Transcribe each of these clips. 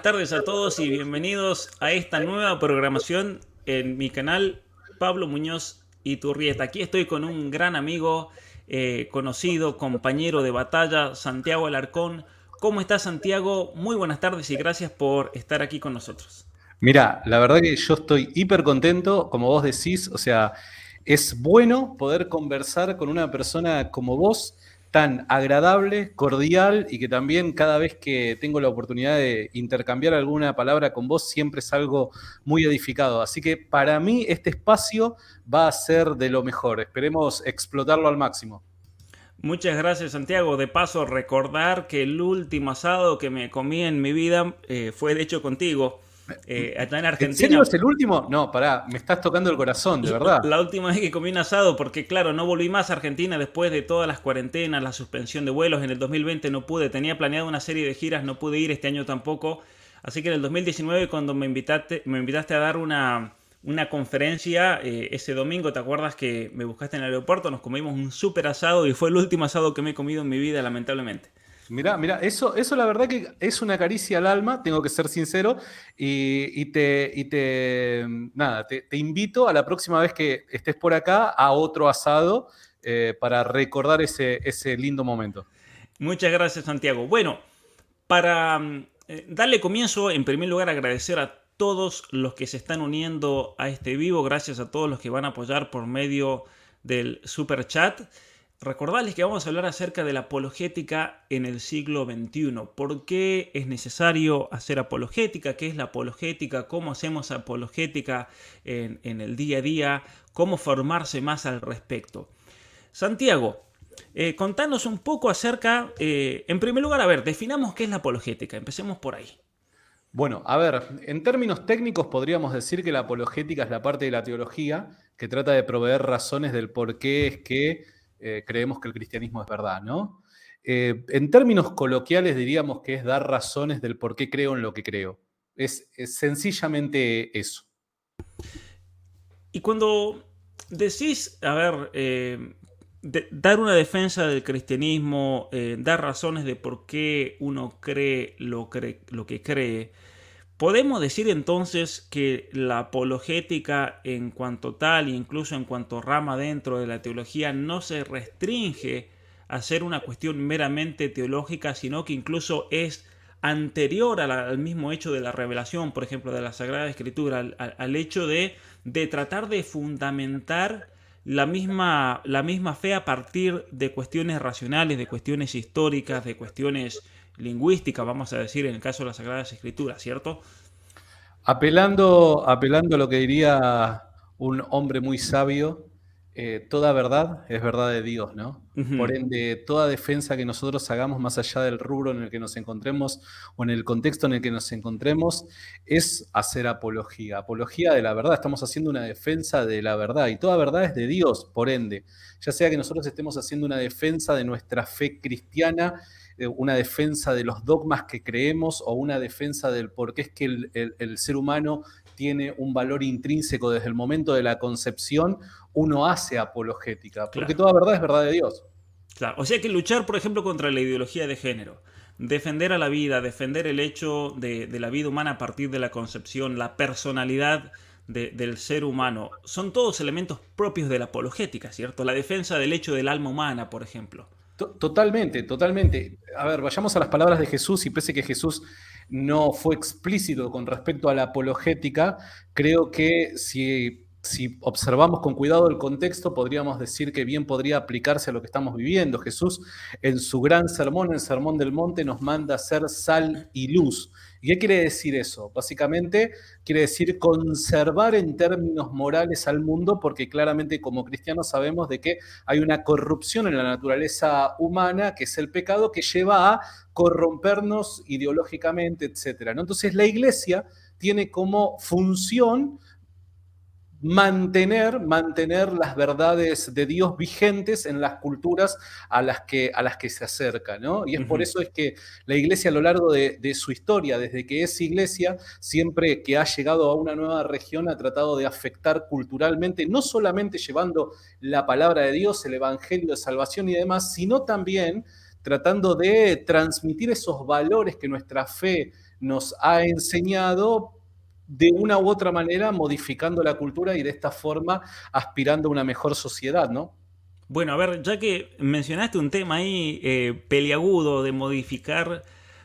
Buenas tardes a todos y bienvenidos a esta nueva programación en mi canal Pablo Muñoz Iturrieta. Aquí estoy con un gran amigo, eh, conocido, compañero de batalla, Santiago Alarcón. ¿Cómo estás Santiago? Muy buenas tardes y gracias por estar aquí con nosotros. Mira, la verdad que yo estoy hiper contento, como vos decís, o sea, es bueno poder conversar con una persona como vos tan agradable, cordial y que también cada vez que tengo la oportunidad de intercambiar alguna palabra con vos siempre es algo muy edificado. Así que para mí este espacio va a ser de lo mejor. Esperemos explotarlo al máximo. Muchas gracias Santiago. De paso, recordar que el último asado que me comí en mi vida eh, fue de hecho contigo. Eh, en Argentina. ¿En serio es el último? No, pará, me estás tocando el corazón, de verdad. La última vez que comí un asado, porque claro, no volví más a Argentina después de todas las cuarentenas, la suspensión de vuelos. En el 2020 no pude, tenía planeado una serie de giras, no pude ir este año tampoco. Así que en el 2019, cuando me invitaste, me invitaste a dar una, una conferencia eh, ese domingo, ¿te acuerdas que me buscaste en el aeropuerto? Nos comimos un súper asado y fue el último asado que me he comido en mi vida, lamentablemente. Mira, mira, eso, eso la verdad que es una caricia al alma, tengo que ser sincero, y, te, y te, nada, te, invito a la próxima vez que estés por acá a otro asado eh, para recordar ese, ese lindo momento. Muchas gracias, Santiago. Bueno, para eh, darle comienzo, en primer lugar, agradecer a todos los que se están uniendo a este vivo, gracias a todos los que van a apoyar por medio del super chat. Recordarles que vamos a hablar acerca de la apologética en el siglo XXI. ¿Por qué es necesario hacer apologética? ¿Qué es la apologética? ¿Cómo hacemos apologética en, el día a día? ¿Cómo formarse más al respecto? Santiago, eh, contanos un poco acerca, eh, en primer lugar, a ver, definamos qué es la apologética. Empecemos por ahí. Bueno, a ver, en términos técnicos podríamos decir que la apologética es la parte de la teología que trata de proveer razones del por qué es que eh, creemos que el cristianismo es verdad, ¿no? Eh, en términos coloquiales diríamos que es dar razones del por qué creo en lo que creo. Es, sencillamente eso. Y cuando decís, a ver, eh, dar una defensa del cristianismo, dar razones de por qué uno cree lo, cree, lo que cree, Podemos decir entonces que la apologética en cuanto tal e incluso en cuanto rama dentro de la teología no se restringe a ser una cuestión meramente teológica, sino que incluso es anterior al mismo hecho de la revelación, por ejemplo, de la Sagrada Escritura, al, hecho de, tratar de fundamentar la misma fe a partir de cuestiones racionales, de cuestiones históricas, de cuestiones lingüística, vamos a decir, en el caso de las Sagradas Escrituras, ¿cierto? Apelando, apelando a lo que diría un hombre muy sabio, eh, toda verdad es verdad de Dios, ¿no? Por ende, toda defensa que nosotros hagamos más allá del rubro en el que nos encontremos o en el contexto en el que nos encontremos es hacer apología. Apología de la verdad, estamos haciendo una defensa de la verdad y toda verdad es de Dios, por ende. Ya sea que nosotros estemos haciendo una defensa de nuestra fe cristiana una defensa de los dogmas que creemos o una defensa del por qué es que el, ser humano tiene un valor intrínseco desde el momento de la concepción, uno hace apologética, porque toda verdad es verdad de Dios. Claro, o sea que luchar, por ejemplo, contra la ideología de género, defender a la vida, defender el hecho de, la vida humana a partir de la concepción, la personalidad del ser humano, son todos elementos propios de la apologética, ¿cierto? La defensa del hecho del alma humana, por ejemplo. Totalmente, totalmente. A ver, vayamos a las palabras de Jesús y pese que Jesús no fue explícito con respecto a la apologética, creo que si si observamos con cuidado el contexto, podríamos decir que bien podría aplicarse a lo que estamos viviendo. Jesús en su gran sermón, el Sermón del Monte, nos manda a ser sal y luz. ¿Y qué quiere decir eso? Básicamente quiere decir conservar en términos morales al mundo, porque claramente como cristianos sabemos de que hay una corrupción en la naturaleza humana, que es el pecado, que lleva a corrompernos ideológicamente, etc. Entonces la iglesia tiene como función mantener, mantener las verdades de Dios vigentes en las culturas a las que, a las que se acerca, ¿no? Y es por eso es que la iglesia a lo largo de, su historia, desde que es iglesia, siempre que ha llegado a una nueva región ha tratado de afectar culturalmente, no solamente llevando la palabra de Dios, el evangelio de salvación y demás, sino también tratando de transmitir esos valores que nuestra fe nos ha enseñado de una u otra manera modificando la cultura y de esta forma aspirando a una mejor sociedad, ¿no? Bueno, a ver, ya que mencionaste un tema ahí eh, peliagudo de modificar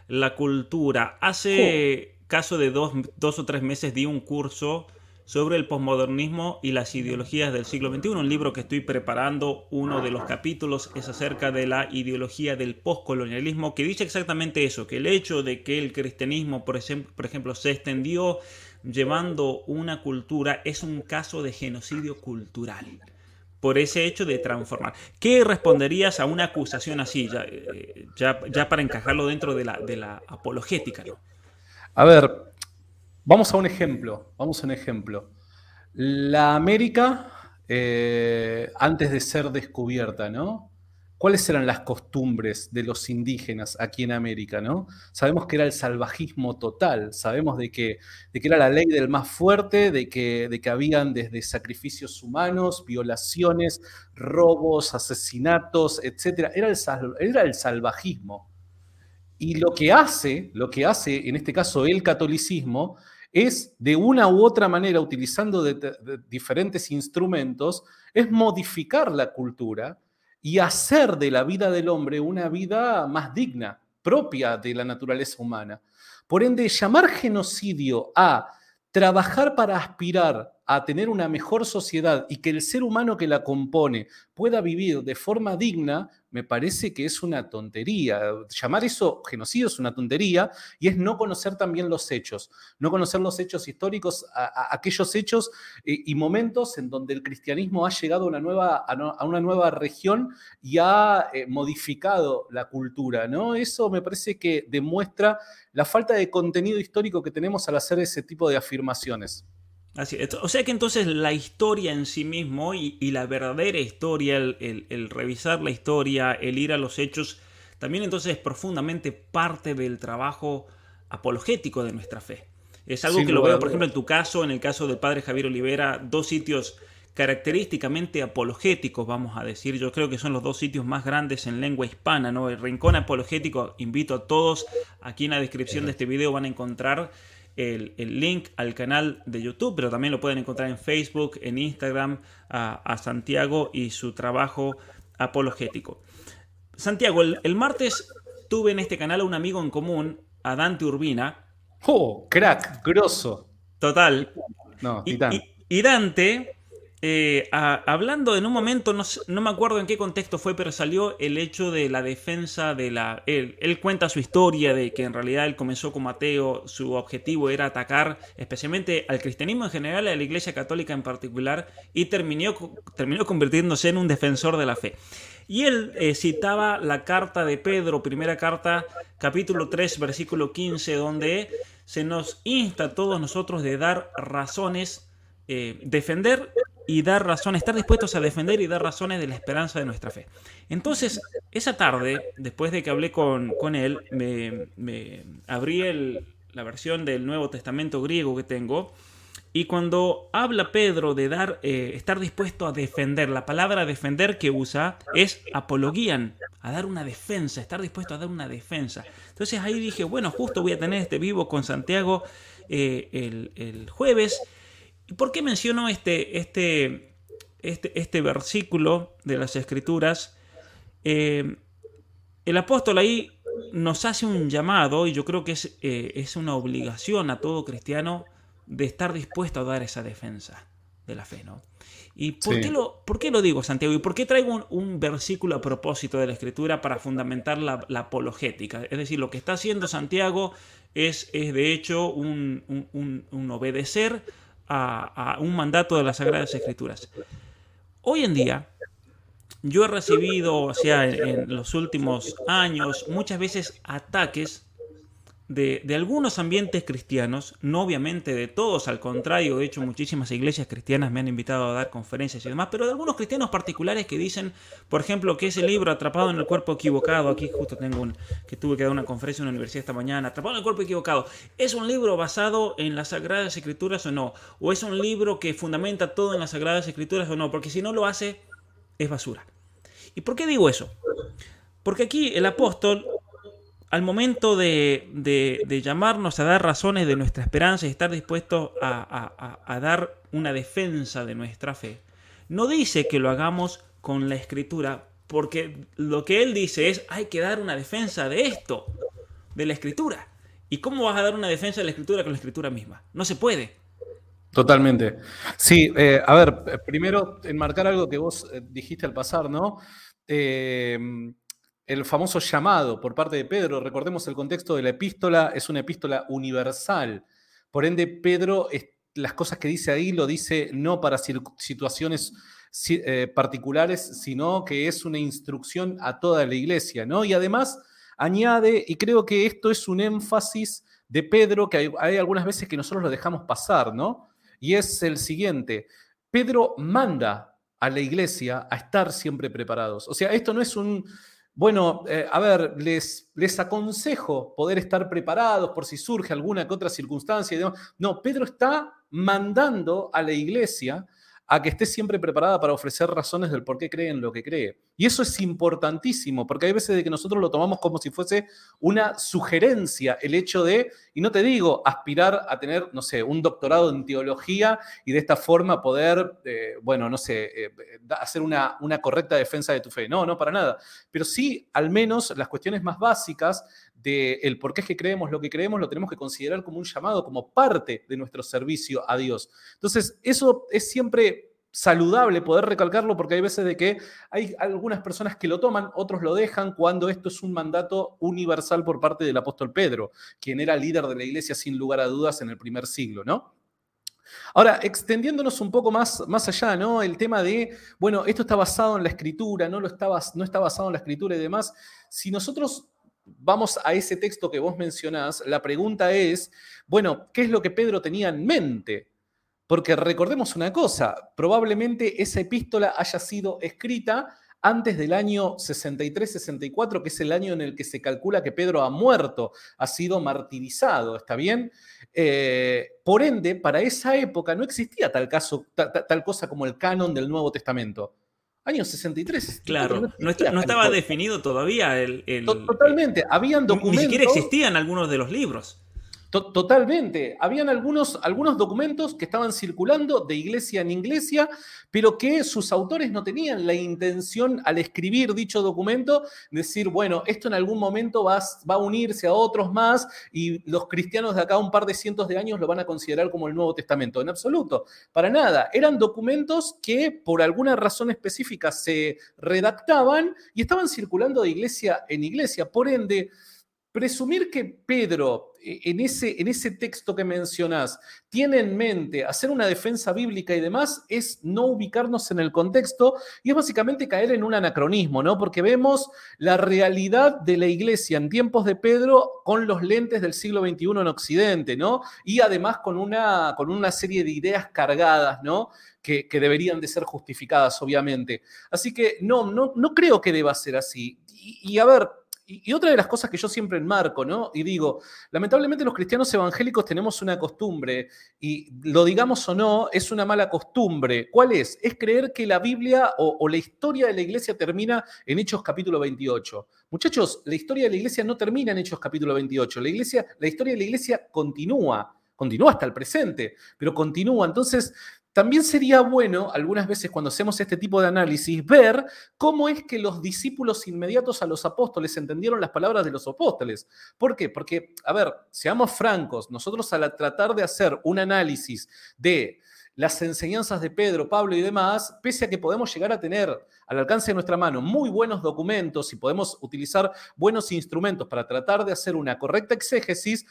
la cultura, hace caso de dos, dos, o tres meses di un curso sobre el posmodernismo y las ideologías del siglo XXI, un libro que estoy preparando, uno de los capítulos es acerca de la ideología del postcolonialismo, que dice exactamente eso, que el hecho de que el cristianismo, por ejemplo, por ejemplo se extendió llevando una cultura es un caso de genocidio cultural por ese hecho de transformar. ¿Qué responderías a una acusación así, ya, eh, para encajarlo dentro de la, apologética? A ver, vamos a un ejemplo, vamos a un ejemplo. La América, eh, antes de ser descubierta, ¿no? ¿Cuáles eran las costumbres de los indígenas aquí en América? ¿no? Sabemos que era el salvajismo total, sabemos de que, de que era la ley del más fuerte, de que, de que habían desde sacrificios humanos, violaciones, robos, asesinatos, etc. Era el, era el salvajismo. Y lo que hace, lo que hace en este caso el catolicismo, es de una u otra manera, utilizando diferentes instrumentos, es modificar la cultura y hacer de la vida del hombre una vida más digna, propia de la naturaleza humana. Por ende, llamar genocidio a trabajar para aspirar a tener una mejor sociedad y que el ser humano que la compone pueda vivir de forma digna, me parece que es una tontería. Llamar eso genocidio es una tontería y es no conocer también los hechos, no conocer los hechos históricos, aquellos hechos eh, y momentos en donde el cristianismo ha llegado a una nueva, a una nueva región y ha eh, modificado la cultura. ¿no? Eso me parece que demuestra la falta de contenido histórico que tenemos al hacer ese tipo de afirmaciones. Así, o sea que entonces la historia en sí mismo y, la verdadera historia, el, revisar la historia, el ir a los hechos, también entonces es profundamente parte del trabajo apologético de nuestra fe. Es algo que lo veo, por ejemplo, en tu caso, en el caso del padre Javier Olivera, dos sitios característicamente apologéticos, vamos a decir. Yo creo que son los dos sitios más grandes en lengua hispana, ¿no? El Rincón Apologético, invito a todos, aquí en la descripción de este video van a encontrar el, link al canal de YouTube, pero también lo pueden encontrar en Facebook, en Instagram, a, Santiago y su trabajo apologético. Santiago, el, martes tuve en este canal a un amigo en común, a Dante Urbina. ¡Oh, crack! Grosso. Total. No, y Dante eh, hablando en un momento, no, me acuerdo en qué contexto fue, pero salió el hecho de la defensa de la... Él, cuenta su historia de que en realidad él comenzó como ateo, su objetivo era atacar especialmente al cristianismo en general, a la iglesia católica en particular, y terminó, terminó convirtiéndose en un defensor de la fe. Y él eh, citaba la carta de Pedro, primera carta, capítulo 3, versículo 15, donde se nos insta a todos nosotros de dar razones, eh, defender y dar razones, estar dispuestos a defender y dar razones de la esperanza de nuestra fe. Entonces, esa tarde, después de que hablé con, él, me, abrí la versión del Nuevo Testamento griego que tengo. Y cuando habla Pedro de dar, eh, estar dispuesto a defender, la palabra defender que usa es apologían, a dar una defensa, estar dispuesto a dar una defensa. Entonces ahí dije, bueno, justo voy a tener este vivo con Santiago eh, el, el jueves ¿Y por qué menciono este, este, este, este versículo de las Escrituras? Eh, el apóstol ahí nos hace un llamado y yo creo que es, eh, es, una obligación a todo cristiano de estar dispuesto a dar esa defensa. de la fe, ¿no? ¿Y por, qué, lo, por qué lo digo, Santiago? ¿Y por qué traigo un, versículo a propósito de la Escritura para fundamentar la, apologética? Es decir, lo que está haciendo Santiago es, es de hecho un, obedecer a, un mandato de las Sagradas Escrituras. Hoy en día, yo he recibido, o sea, en los últimos años, muchas veces ataques de, algunos ambientes cristianos, no obviamente de todos, al contrario, de hecho muchísimas iglesias cristianas me han invitado a dar conferencias y demás, pero de algunos cristianos particulares que dicen, por ejemplo, que ese libro Atrapado en el cuerpo equivocado, aquí justo tengo un, que tuve que dar una conferencia en una universidad esta mañana, Atrapado en el cuerpo equivocado, ¿es un libro basado en las Sagradas Escrituras o no? ¿O es un libro que fundamenta todo en las Sagradas Escrituras o no? Porque si no lo hace, es basura. ¿Y por qué digo eso? Porque aquí el apóstol al momento de, llamarnos a dar razones de nuestra esperanza y estar dispuestos a, dar una defensa de nuestra fe, no dice que lo hagamos con la escritura, porque lo que él dice es hay que dar una defensa de esto, de la escritura. ¿Y cómo vas a dar una defensa de la escritura con la escritura misma? No se puede. Totalmente. Sí, eh, a ver, primero enmarcar algo que vos eh, dijiste al pasar, ¿no? Eh, el famoso llamado por parte de Pedro. Recordemos el contexto de la epístola, es una epístola universal. Por ende, Pedro, las cosas que dice ahí lo dice no para situaciones eh, particulares, sino que es una instrucción a toda la iglesia, ¿no? Y además añade, y creo que esto es un énfasis de Pedro, que hay, hay algunas veces que nosotros lo dejamos pasar, ¿no? Y es el siguiente, Pedro manda a la iglesia a estar siempre preparados. O sea, esto no es un, bueno, eh, a ver, les, les aconsejo poder estar preparados por si surge alguna que otra circunstancia. Y demás. No, Pedro está mandando a la iglesia a que esté siempre preparada para ofrecer razones del por qué cree en lo que cree. Y eso es importantísimo, porque hay veces de que nosotros lo tomamos como si fuese una sugerencia, el hecho de, y no te digo aspirar a tener, no sé, un doctorado en teología y de esta forma poder, eh, bueno, no sé, eh, hacer una, una correcta defensa de tu fe. No, no, para nada. Pero sí, al menos las cuestiones más básicas del el por qué es que creemos lo que creemos, lo tenemos que considerar como un llamado, como parte de nuestro servicio a Dios. Entonces, eso es siempre saludable poder recalcarlo porque hay veces de que hay algunas personas que lo toman, otros lo dejan cuando esto es un mandato universal por parte del apóstol Pedro, quien era líder de la iglesia sin lugar a dudas en el primer siglo, ¿no? Ahora, extendiéndonos un poco más, más allá, ¿no? El tema de, bueno, esto está basado en la escritura, no, lo no está basado en la escritura y demás. Si nosotros vamos a ese texto que vos mencionás, la pregunta es, bueno, ¿qué es lo que Pedro tenía en mente? Porque recordemos una cosa, probablemente esa epístola haya sido escrita antes del año 63-64, que es el año en el que se calcula que Pedro ha muerto, ha sido martirizado, ¿está bien? Eh, por ende, para esa época no existía tal, caso, tal, cosa como el canon del Nuevo Testamento. Año 63. Claro, no, estaba definido todavía el, Totalmente, habían documentos. Ni siquiera existían algunos de los libros. Totalmente. Habían algunos, algunos documentos que estaban circulando de iglesia en iglesia, pero que sus autores no tenían la intención al escribir dicho documento decir, bueno, esto en algún momento va, va a unirse a otros más y los cristianos de acá un par de cientos de años lo van a considerar como el Nuevo Testamento. En absoluto, para nada. Eran documentos que por alguna razón específica se redactaban y estaban circulando de iglesia en iglesia. Por ende, presumir que Pedro e, en ese, en ese texto que mencionás tiene en mente hacer una defensa bíblica y demás es no ubicarnos en el contexto y es básicamente caer en un anacronismo, ¿no? Porque vemos la realidad de la iglesia en tiempos de Pedro con los lentes del siglo XXI en Occidente, ¿no? Y además con una, con una serie de ideas cargadas, ¿no? Que, deberían de ser justificadas, obviamente. Así que no, no, no creo que deba ser así. y a ver, y, otra de las cosas que yo siempre enmarco, ¿no? Y digo, lamentablemente los cristianos evangélicos tenemos una costumbre, y lo digamos o no, es una mala costumbre. ¿Cuál es? Es creer que la Biblia o, o la historia de la iglesia termina en Hechos capítulo 28. Muchachos, la historia de la iglesia no termina en Hechos capítulo 28. La, iglesia, la historia de la iglesia continúa continúa hasta el presente, pero continúa. Entonces, también sería bueno, algunas veces cuando hacemos este tipo de análisis, ver cómo es que los discípulos inmediatos a los apóstoles entendieron las palabras de los apóstoles. ¿Por qué? Porque, a ver, seamos francos, nosotros al tratar de hacer un análisis de las enseñanzas de Pedro, Pablo y demás, pese a que podemos llegar a tener al alcance de nuestra mano muy buenos documentos y podemos utilizar buenos instrumentos para tratar de hacer una correcta exégesis,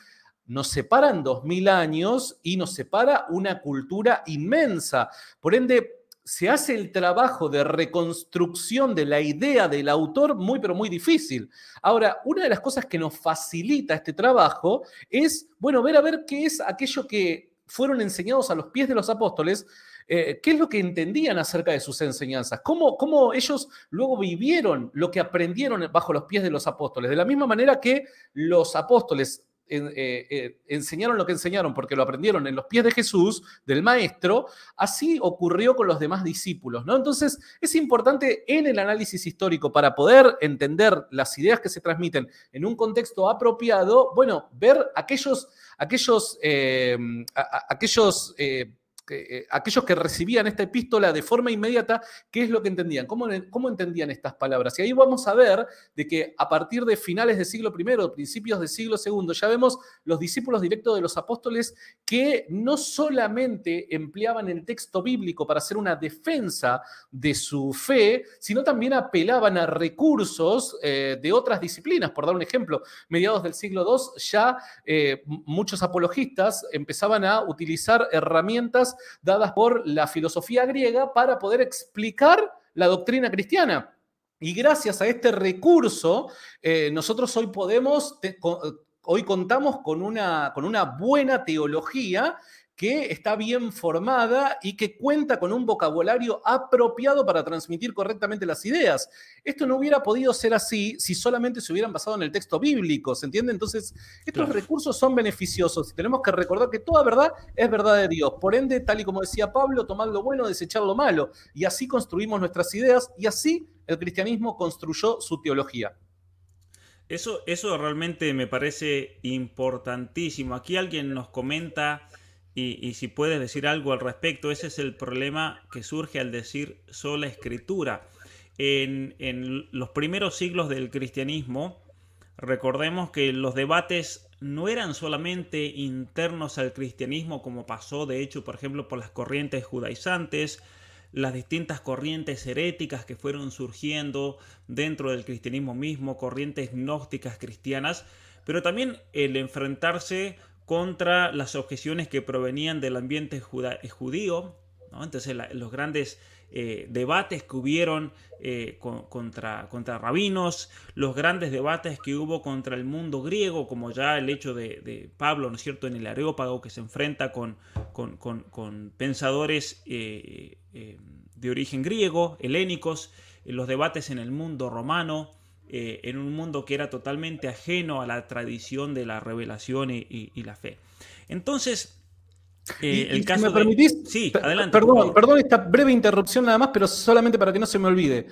nos separan dos mil años y nos separa una cultura inmensa. Por ende, se hace el trabajo de reconstrucción de la idea del autor muy, pero muy difícil. Ahora, una de las cosas que nos facilita este trabajo es, bueno, ver a ver qué es aquello que fueron enseñados a los pies de los apóstoles, eh, qué es lo que entendían acerca de sus enseñanzas, ¿Cómo, cómo ellos luego vivieron lo que aprendieron bajo los pies de los apóstoles. De la misma manera que los apóstoles eh, eh, enseñaron lo que enseñaron porque lo aprendieron en los pies de Jesús, del Maestro, así ocurrió con los demás discípulos. ¿no? Entonces, es importante en el análisis histórico para poder entender las ideas que se transmiten en un contexto apropiado, bueno, ver aquellos, aquellos, eh, aquellos eh, aquellos que recibían esta epístola de forma inmediata, ¿qué es lo que entendían? ¿Cómo, ¿Cómo, entendían estas palabras? Y ahí vamos a ver de que a partir de finales del siglo I, principios del siglo II, ya vemos los discípulos directos de los apóstoles que no solamente empleaban el texto bíblico para hacer una defensa de su fe, sino también apelaban a recursos eh, de otras disciplinas. Por dar un ejemplo, mediados del siglo II ya eh, muchos apologistas empezaban a utilizar herramientas dadas por la filosofía griega para poder explicar la doctrina cristiana. Y gracias a este recurso, eh, nosotros hoy podemos, hoy contamos con una, con una buena teología que está bien formada y que cuenta con un vocabulario apropiado para transmitir correctamente las ideas. Esto no hubiera podido ser así si solamente se hubieran basado en el texto bíblico, ¿se entiende? Entonces, estos recursos son beneficiosos y tenemos que recordar que toda verdad es verdad de Dios. Por ende, tal y como decía Pablo, tomad lo bueno, desechar lo malo. Y así construimos nuestras ideas y así el cristianismo construyó su teología. Eso, eso realmente me parece importantísimo. Aquí alguien nos comenta y, si puedes decir algo al respecto, ese es el problema que surge al decir sola escritura. En, los primeros siglos del cristianismo, recordemos que los debates no eran solamente internos al cristianismo, como pasó de hecho, por ejemplo, por las corrientes judaizantes, las distintas corrientes heréticas que fueron surgiendo dentro del cristianismo mismo, corrientes gnósticas cristianas, pero también el enfrentarse contra las objeciones que provenían del ambiente eh, judío. Entonces los grandes eh, debates que hubieron eh, contra, contra rabinos, los grandes debates que hubo contra el mundo griego, como ya el hecho de, Pablo, ¿no es cierto?, en el Areópago, que se enfrenta con, con, pensadores de origen griego, helénicos, los debates en el mundo romano, eh, en un mundo que era totalmente ajeno a la tradición de la revelación y, la fe. Entonces, eh, el caso. me permitís, sí, adelante. Perdón, perdón esta breve interrupción nada más, pero solamente para que no se me olvide.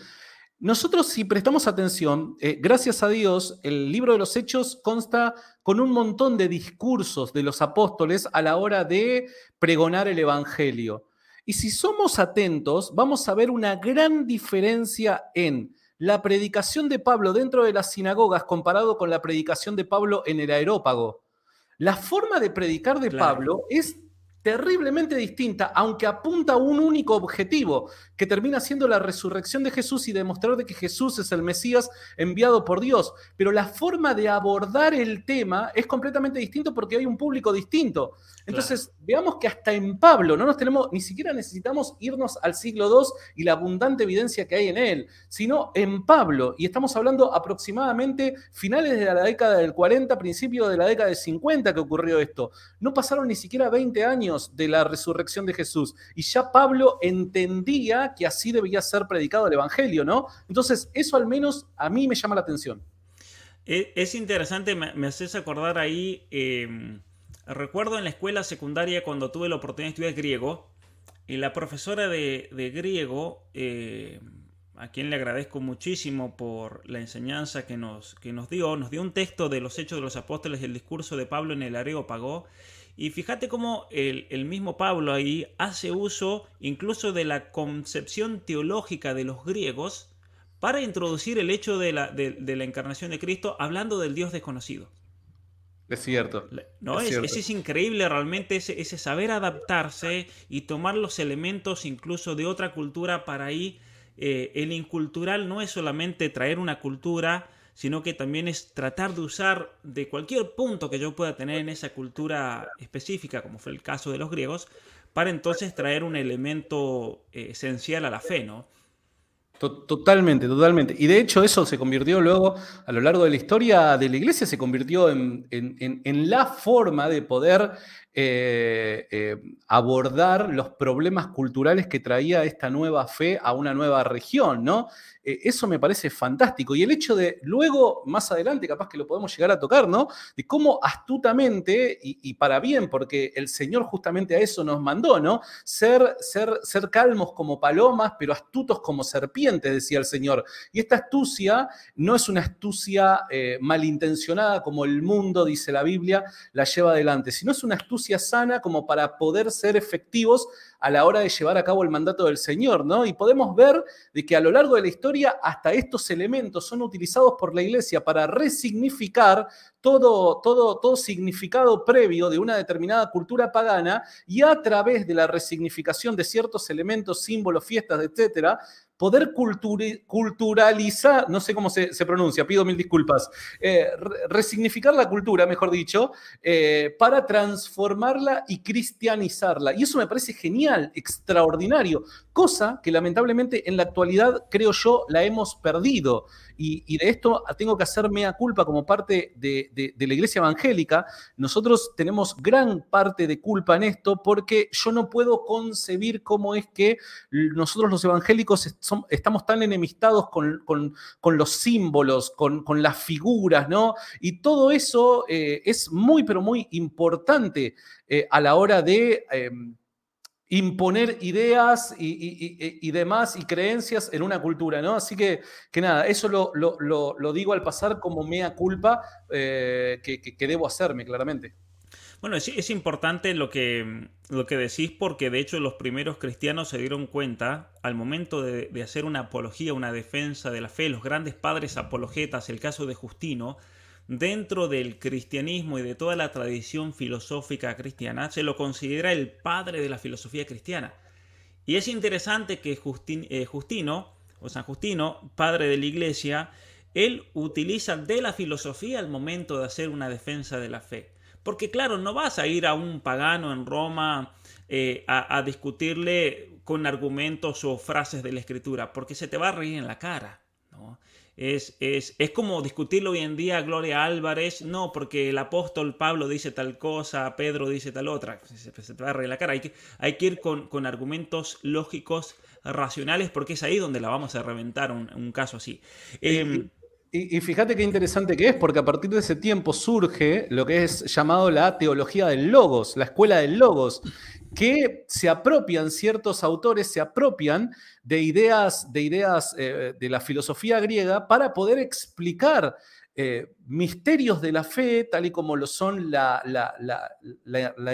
Nosotros, si prestamos atención, eh, gracias a Dios, el libro de los Hechos consta con un montón de discursos de los apóstoles a la hora de pregonar el Evangelio. Y si somos atentos, vamos a ver una gran diferencia en la predicación de Pablo dentro de las sinagogas comparado con la predicación de Pablo en el aerópago. La forma de predicar de Pablo es terriblemente distinta, aunque apunta a un único objetivo, que termina siendo la resurrección de Jesús y demostrar de que Jesús es el Mesías enviado por Dios. Pero la forma de abordar el tema es completamente distinto porque hay un público distinto. Entonces, veamos que hasta en Pablo no nos tenemos, ni siquiera necesitamos irnos al siglo II y la abundante evidencia que hay en él, sino en Pablo, y estamos hablando aproximadamente finales de la década del 40, principio de la década del 50 que ocurrió esto. No pasaron ni siquiera 20 años de la resurrección de Jesús, y ya Pablo entendía que así debía ser predicado el Evangelio, ¿no? Entonces, eso al menos a mí me llama la atención. E, es interesante, me, haces acordar ahí... Em, Recuerdo en la escuela secundaria cuando tuve la oportunidad de estudiar griego, y la profesora de, griego, eh, a quien le agradezco muchísimo por la enseñanza que nos, que nos dio, nos dio un texto de los Hechos de los Apóstoles y el discurso de Pablo en el Areópago. Y fíjate cómo el, mismo Pablo ahí hace uso incluso de la concepción teológica de los griegos para introducir el hecho de la, de la encarnación de Cristo hablando del Dios desconocido. Es cierto. ¿no? Es, es, increíble realmente ese, ese, saber adaptarse y tomar los elementos incluso de otra cultura para ahí. Eh, el incultural no es solamente traer una cultura, sino que también es tratar de usar de cualquier punto que yo pueda tener en esa cultura específica, como fue el caso de los griegos, para entonces traer un elemento eh, esencial a la fe, ¿no? Totalmente, totalmente. Y de hecho eso se convirtió luego, a lo largo de la historia de la iglesia, se convirtió en, la forma de poder eh, eh, abordar los problemas culturales que traía esta nueva fe a una nueva región, ¿no? Eh, eso me parece fantástico. Y el hecho de luego, más adelante, capaz que lo podemos llegar a tocar, ¿no? De cómo astutamente y, para bien, porque el Señor justamente a eso nos mandó, ¿no? Ser, ser, ser calmos como palomas, pero astutos como serpientes, decía el Señor. Y esta astucia no es una astucia malintencionada como el mundo, dice la Biblia, la lleva adelante, sino es una astucia sana como para poder ser efectivos a la hora de llevar a cabo el mandato del Señor, ¿no? Y podemos ver de que a lo largo de la historia hasta estos elementos son utilizados por la iglesia para resignificar todo, todo, todo significado previo de una determinada cultura pagana y a través de la resignificación de ciertos elementos, símbolos, fiestas, etcétera, poder culturalizar, no sé cómo se, pronuncia, pido mil disculpas, eh, resignificar la cultura, mejor dicho, eh, para transformarla y cristianizarla. Y eso me parece genial, extraordinario, cosa que lamentablemente en la actualidad, creo yo, la hemos perdido. Y, de esto tengo que hacer mea culpa como parte de, la iglesia evangélica. Nosotros tenemos gran parte de culpa en esto porque yo no puedo concebir cómo es que nosotros los evangélicos estamos tan enemistados con, los símbolos, con, las figuras, ¿no? Y todo eso eh, es muy, pero muy importante eh, a la hora de em, imponer ideas y, demás y creencias en una cultura, ¿no? Así que, que nada, eso lo, digo al pasar como mea culpa eh, que, debo hacerme, claramente. Bueno, es, importante lo que, lo que decís porque de hecho los primeros cristianos se dieron cuenta al momento de, de hacer una apología, una defensa de la fe, los grandes padres apologetas, el caso de Justino, dentro del cristianismo y de toda la tradición filosófica cristiana, se lo considera el padre de la filosofía cristiana. Y es interesante que eh, Justino, o San Justino, padre de la iglesia, él utiliza de la filosofía al momento de hacer una defensa de la fe. Porque claro, no vas a ir a un pagano en Roma eh, a, a discutirle con argumentos o frases de la escritura, porque se te va a reír en la cara. ¿no? Es, es, es, como discutirlo hoy en día Gloria Álvarez, no, porque el apóstol Pablo dice tal cosa, Pedro dice tal otra, se, te va a reír la cara. Hay que, hay que ir con, con, argumentos lógicos, racionales, porque es ahí donde la vamos a reventar un, un caso así. Em, y, fíjate qué interesante que es, porque a partir de ese tiempo surge lo que es llamado la teología del logos, la escuela del logos, que se apropian, ciertos autores se apropian de ideas, de, ideas eh, de la filosofía griega para poder explicar eh, misterios de la fe, tal y como lo son la,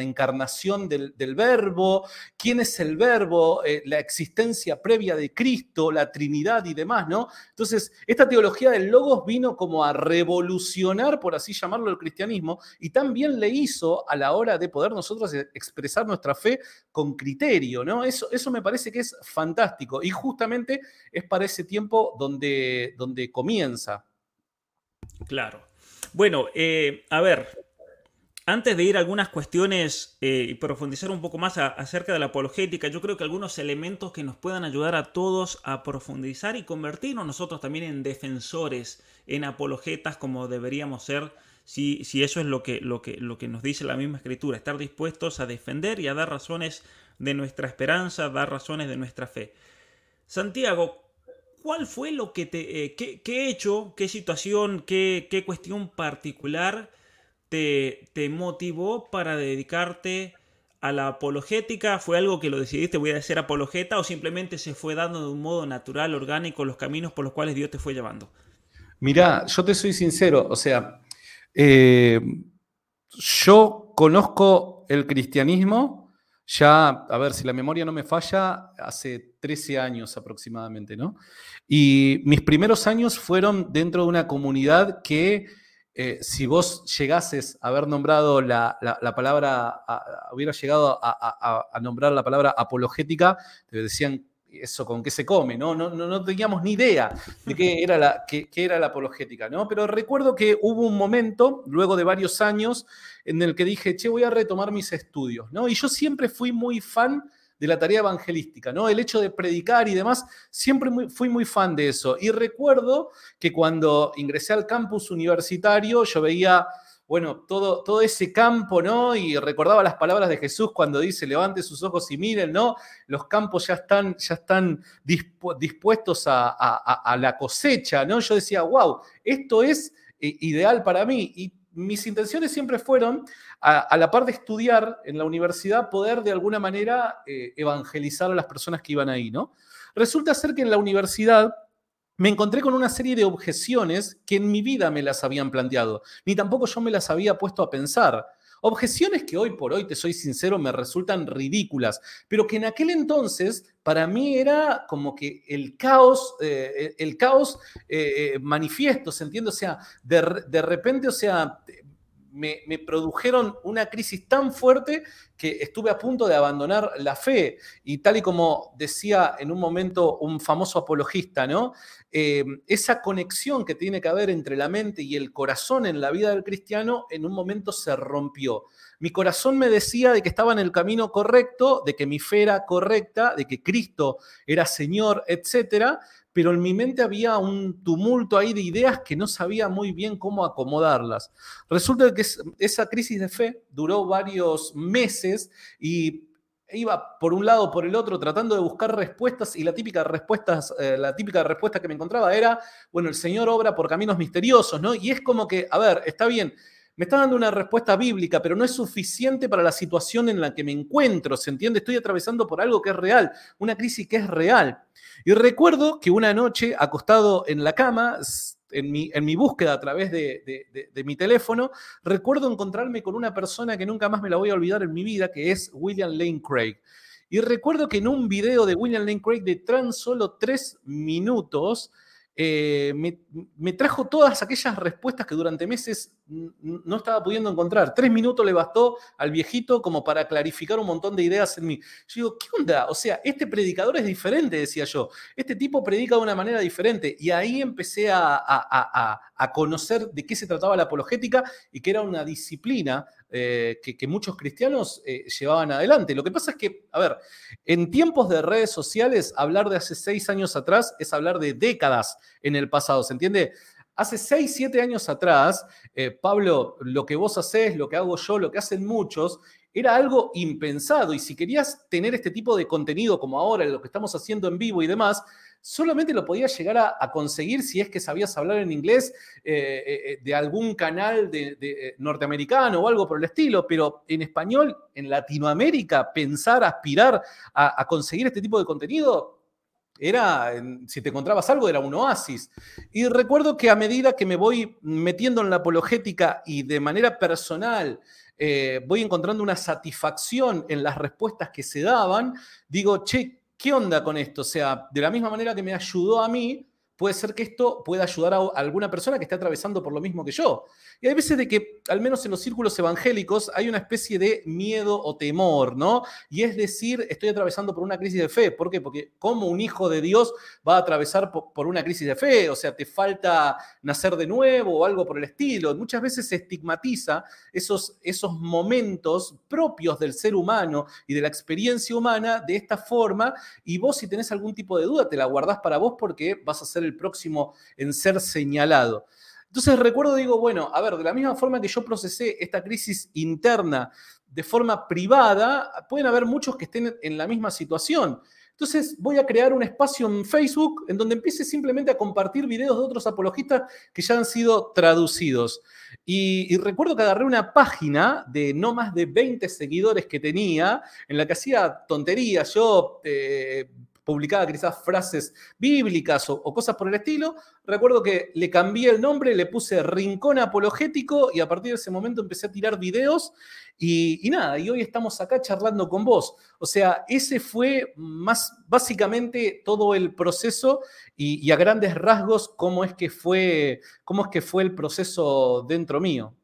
encarnación del, verbo, quién es el verbo, eh, la existencia previa de Cristo, la Trinidad y demás, ¿no? Entonces, esta teología del logos vino como a revolucionar, por así llamarlo, el cristianismo y también le hizo a la hora de poder nosotros expresar nuestra fe con criterio, ¿no? Eso, eso me parece que es fantástico y justamente es para ese tiempo donde, donde comienza. Claro. Bueno, eh, a ver, antes de ir a algunas cuestiones eh, y profundizar un poco más acerca de la apologética, yo creo que algunos elementos que nos puedan ayudar a todos a profundizar y convertirnos nosotros también en defensores, en apologetas como deberíamos ser, si, si eso es lo que, lo, que, lo que nos dice la misma escritura, estar dispuestos a defender y a dar razones de nuestra esperanza, dar razones de nuestra fe. Santiago, ¿cuál fue lo que te... Eh, qué, hecho, qué situación, qué, cuestión particular te, te, motivó para dedicarte a la apologética? ¿Fue algo que lo decidiste, voy a ser apologeta, o simplemente se fue dando de un modo natural, orgánico, los caminos por los cuales Dios te fue llevando? Mirá, yo te soy sincero, o sea, eh, yo conozco el cristianismo ya, a ver, si la memoria no me falla, hace 13 años aproximadamente, ¿no? Y mis primeros años fueron dentro de una comunidad que eh, si vos llegases a haber nombrado la, palabra, hubiera llegado a, nombrar la palabra apologética, te decían eso con qué se come, ¿no? No, no, teníamos ni idea de qué era, la, qué, era la apologética, ¿no? Pero recuerdo que hubo un momento, luego de varios años, en el que dije, che, voy a retomar mis estudios, ¿no? Y yo siempre fui muy fan de la tarea evangelística, ¿no? El hecho de predicar y demás, siempre fui muy fan de eso. Y recuerdo que cuando ingresé al campus universitario, yo veía, bueno, todo, todo ese campo, ¿no? Y recordaba las palabras de Jesús cuando dice, levante sus ojos y miren, ¿no? Los campos ya están, ya están dispuestos a, la cosecha, ¿no? Yo decía, wow, esto es eh, ideal para mí. Y mis intenciones siempre fueron, a, la par de estudiar en la universidad, poder de alguna manera eh, evangelizar a las personas que iban ahí, ¿no? Resulta ser que en la universidad me encontré con una serie de objeciones que en mi vida me las habían planteado, ni tampoco yo me las había puesto a pensar. Objeciones que hoy por hoy, te soy sincero, me resultan ridículas, pero que en aquel entonces para mí era como que el caos, eh, el caos eh, eh, manifiesto, ¿se entiende? O sea, de, de repente, o sea, me, produjeron una crisis tan fuerte que estuve a punto de abandonar la fe. Y tal y como decía en un momento un famoso apologista, ¿no? Eh, esa conexión que tiene que haber entre la mente y el corazón en la vida del cristiano en un momento se rompió. Mi corazón me decía de que estaba en el camino correcto, de que mi fe era correcta, de que Cristo era Señor, etcétera, pero en mi mente había un tumulto ahí de ideas que no sabía muy bien cómo acomodarlas. Resulta que esa crisis de fe duró varios meses y iba por un lado por el otro tratando de buscar respuestas y la típica, respuestas, eh, la típica respuesta que me encontraba era, bueno, el Señor obra por caminos misteriosos, ¿no? Y es como que, a ver, está bien, me está dando una respuesta bíblica, pero no es suficiente para la situación en la que me encuentro, ¿se entiende? Estoy atravesando por algo que es real, una crisis que es real. Y recuerdo que una noche, acostado en la cama, en mi, en mi búsqueda a través de, mi teléfono, recuerdo encontrarme con una persona que nunca más me la voy a olvidar en mi vida, que es William Lane Craig. Y recuerdo que en un video de William Lane Craig de tan solo tres minutos, eh, me, trajo todas aquellas respuestas que durante meses no estaba pudiendo encontrar. Tres minutos le bastó al viejito como para clarificar un montón de ideas en mí. Yo digo, ¿qué onda? O sea, este predicador es diferente, decía yo. Este tipo predica de una manera diferente. Y ahí empecé a, a conocer de qué se trataba la apologética y que era una disciplina eh, que, muchos cristianos eh, llevaban adelante. Lo que pasa es que, a ver, en tiempos de redes sociales, hablar de hace seis años atrás es hablar de décadas en el pasado, ¿se entiende? Hace seis, siete años atrás, eh, Pablo, lo que vos haces, lo que hago yo, lo que hacen muchos, era algo impensado. Y si querías tener este tipo de contenido como ahora, lo que estamos haciendo en vivo y demás, solamente lo podías llegar a, conseguir si es que sabías hablar en inglés eh, eh, de algún canal de, norteamericano o algo por el estilo, pero en español, en Latinoamérica, pensar, aspirar a, conseguir este tipo de contenido era, si te encontrabas algo, era un oasis. Y recuerdo que a medida que me voy metiendo en la apologética y de manera personal voy encontrando una satisfacción en las respuestas que se daban, digo, che, ¿qué onda con esto? O sea, de la misma manera que me ayudó a mí, puede ser que esto pueda ayudar a alguna persona que esté atravesando por lo mismo que yo. Y hay veces de que, al menos en los círculos evangélicos, hay una especie de miedo o temor, ¿no? Y es decir, estoy atravesando por una crisis de fe. ¿Por qué? Porque como un hijo de Dios va a atravesar por una crisis de fe, o sea, te falta nacer de nuevo o algo por el estilo. Muchas veces se estigmatiza esos, esos momentos propios del ser humano y de la experiencia humana de esta forma, y vos si tenés algún tipo de duda, te la guardás para vos porque vas a ser el próximo en ser señalado. Entonces recuerdo, digo, bueno, a ver, de la misma forma que yo procesé esta crisis interna de forma privada, pueden haber muchos que estén en la misma situación. Entonces voy a crear un espacio en Facebook en donde empiece simplemente a compartir videos de otros apologistas que ya han sido traducidos. Y, recuerdo que agarré una página de no más de 20 seguidores que tenía, en la que hacía tonterías. Yo eh, publicaba quizás frases bíblicas o, cosas por el estilo, recuerdo que le cambié el nombre, le puse Rincón Apologético y a partir de ese momento empecé a tirar videos y, nada, y hoy estamos acá charlando con vos. O sea, ese fue más básicamente todo el proceso y, a grandes rasgos cómo es que fue, cómo es que fue el proceso dentro mío.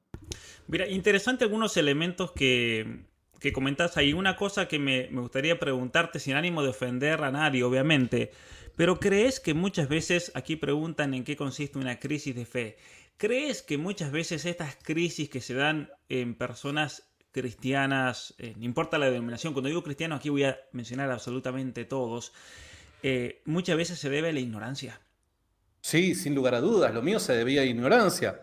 Mira, interesante algunos elementos que, que comentás ahí. Una cosa que me, gustaría preguntarte, sin ánimo de ofender a nadie, obviamente, pero ¿crees que muchas veces, aquí preguntan en qué consiste una crisis de fe, ¿crees que muchas veces estas crisis que se dan en personas cristianas, eh, no importa la denominación, cuando digo cristiano aquí voy a mencionar absolutamente todos, eh, muchas veces se debe a la ignorancia? Sí, sin lugar a dudas, lo mío se debía a ignorancia.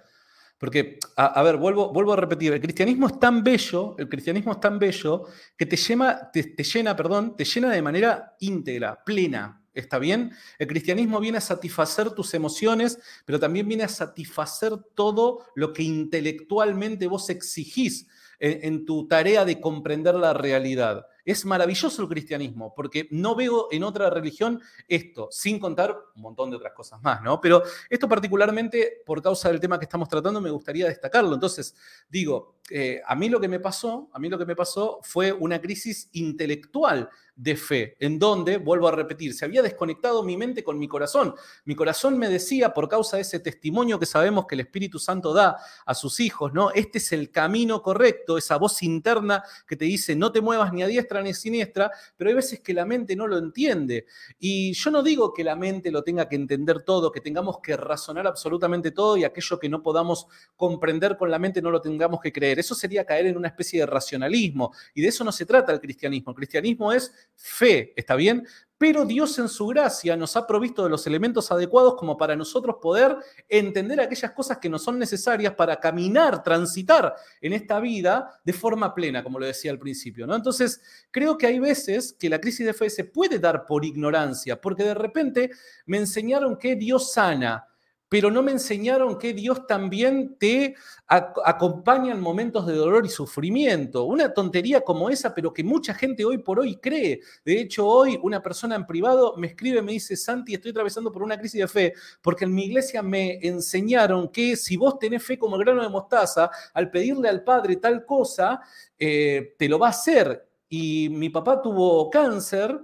Porque, a, ver, vuelvo, vuelvo a repetir, el cristianismo es tan bello, el cristianismo es tan bello que te, llena, te, llena, perdón, te llena de manera íntegra, plena. ¿Está bien? El cristianismo viene a satisfacer tus emociones, pero también viene a satisfacer todo lo que intelectualmente vos exigís en tu tarea de comprender la realidad. Es maravilloso el cristianismo, porque no veo en otra religión esto, sin contar un montón de otras cosas más, ¿no? Pero esto particularmente, por causa del tema que estamos tratando, me gustaría destacarlo. Entonces, digo, eh, a mí lo que me pasó, a mí lo que me pasó fue una crisis intelectual de fe, en donde, vuelvo a repetir, se había desconectado mi mente con mi corazón. Mi corazón me decía, por causa de ese testimonio que sabemos que el Espíritu Santo da a sus hijos, ¿no? Este es el camino correcto, esa voz interna que te dice, no te muevas ni a diestra ni a siniestra, pero hay veces que la mente no lo entiende. Y yo no digo que la mente lo tenga que entender todo, que tengamos que razonar absolutamente todo y aquello que no podamos comprender con la mente no lo tengamos que creer. Eso sería caer en una especie de racionalismo. Y de eso no se trata el cristianismo. El cristianismo es fe, ¿está bien? Pero Dios en su gracia nos ha provisto de los elementos adecuados como para nosotros poder entender aquellas cosas que nos son necesarias para caminar, transitar en esta vida de forma plena, como lo decía al principio. ¿no? Entonces, creo que hay veces que la crisis de fe se puede dar por ignorancia, porque de repente me enseñaron que Dios sana, pero no me enseñaron que Dios también te acompaña en momentos de dolor y sufrimiento. Una tontería como esa, pero que mucha gente hoy por hoy cree. De hecho, hoy una persona en privado me escribe, me dice, Santi, estoy atravesando por una crisis de fe, porque en mi iglesia me enseñaron que si vos tenés fe como el grano de mostaza, al pedirle al Padre tal cosa, eh, te lo va a hacer. Y mi papá tuvo cáncer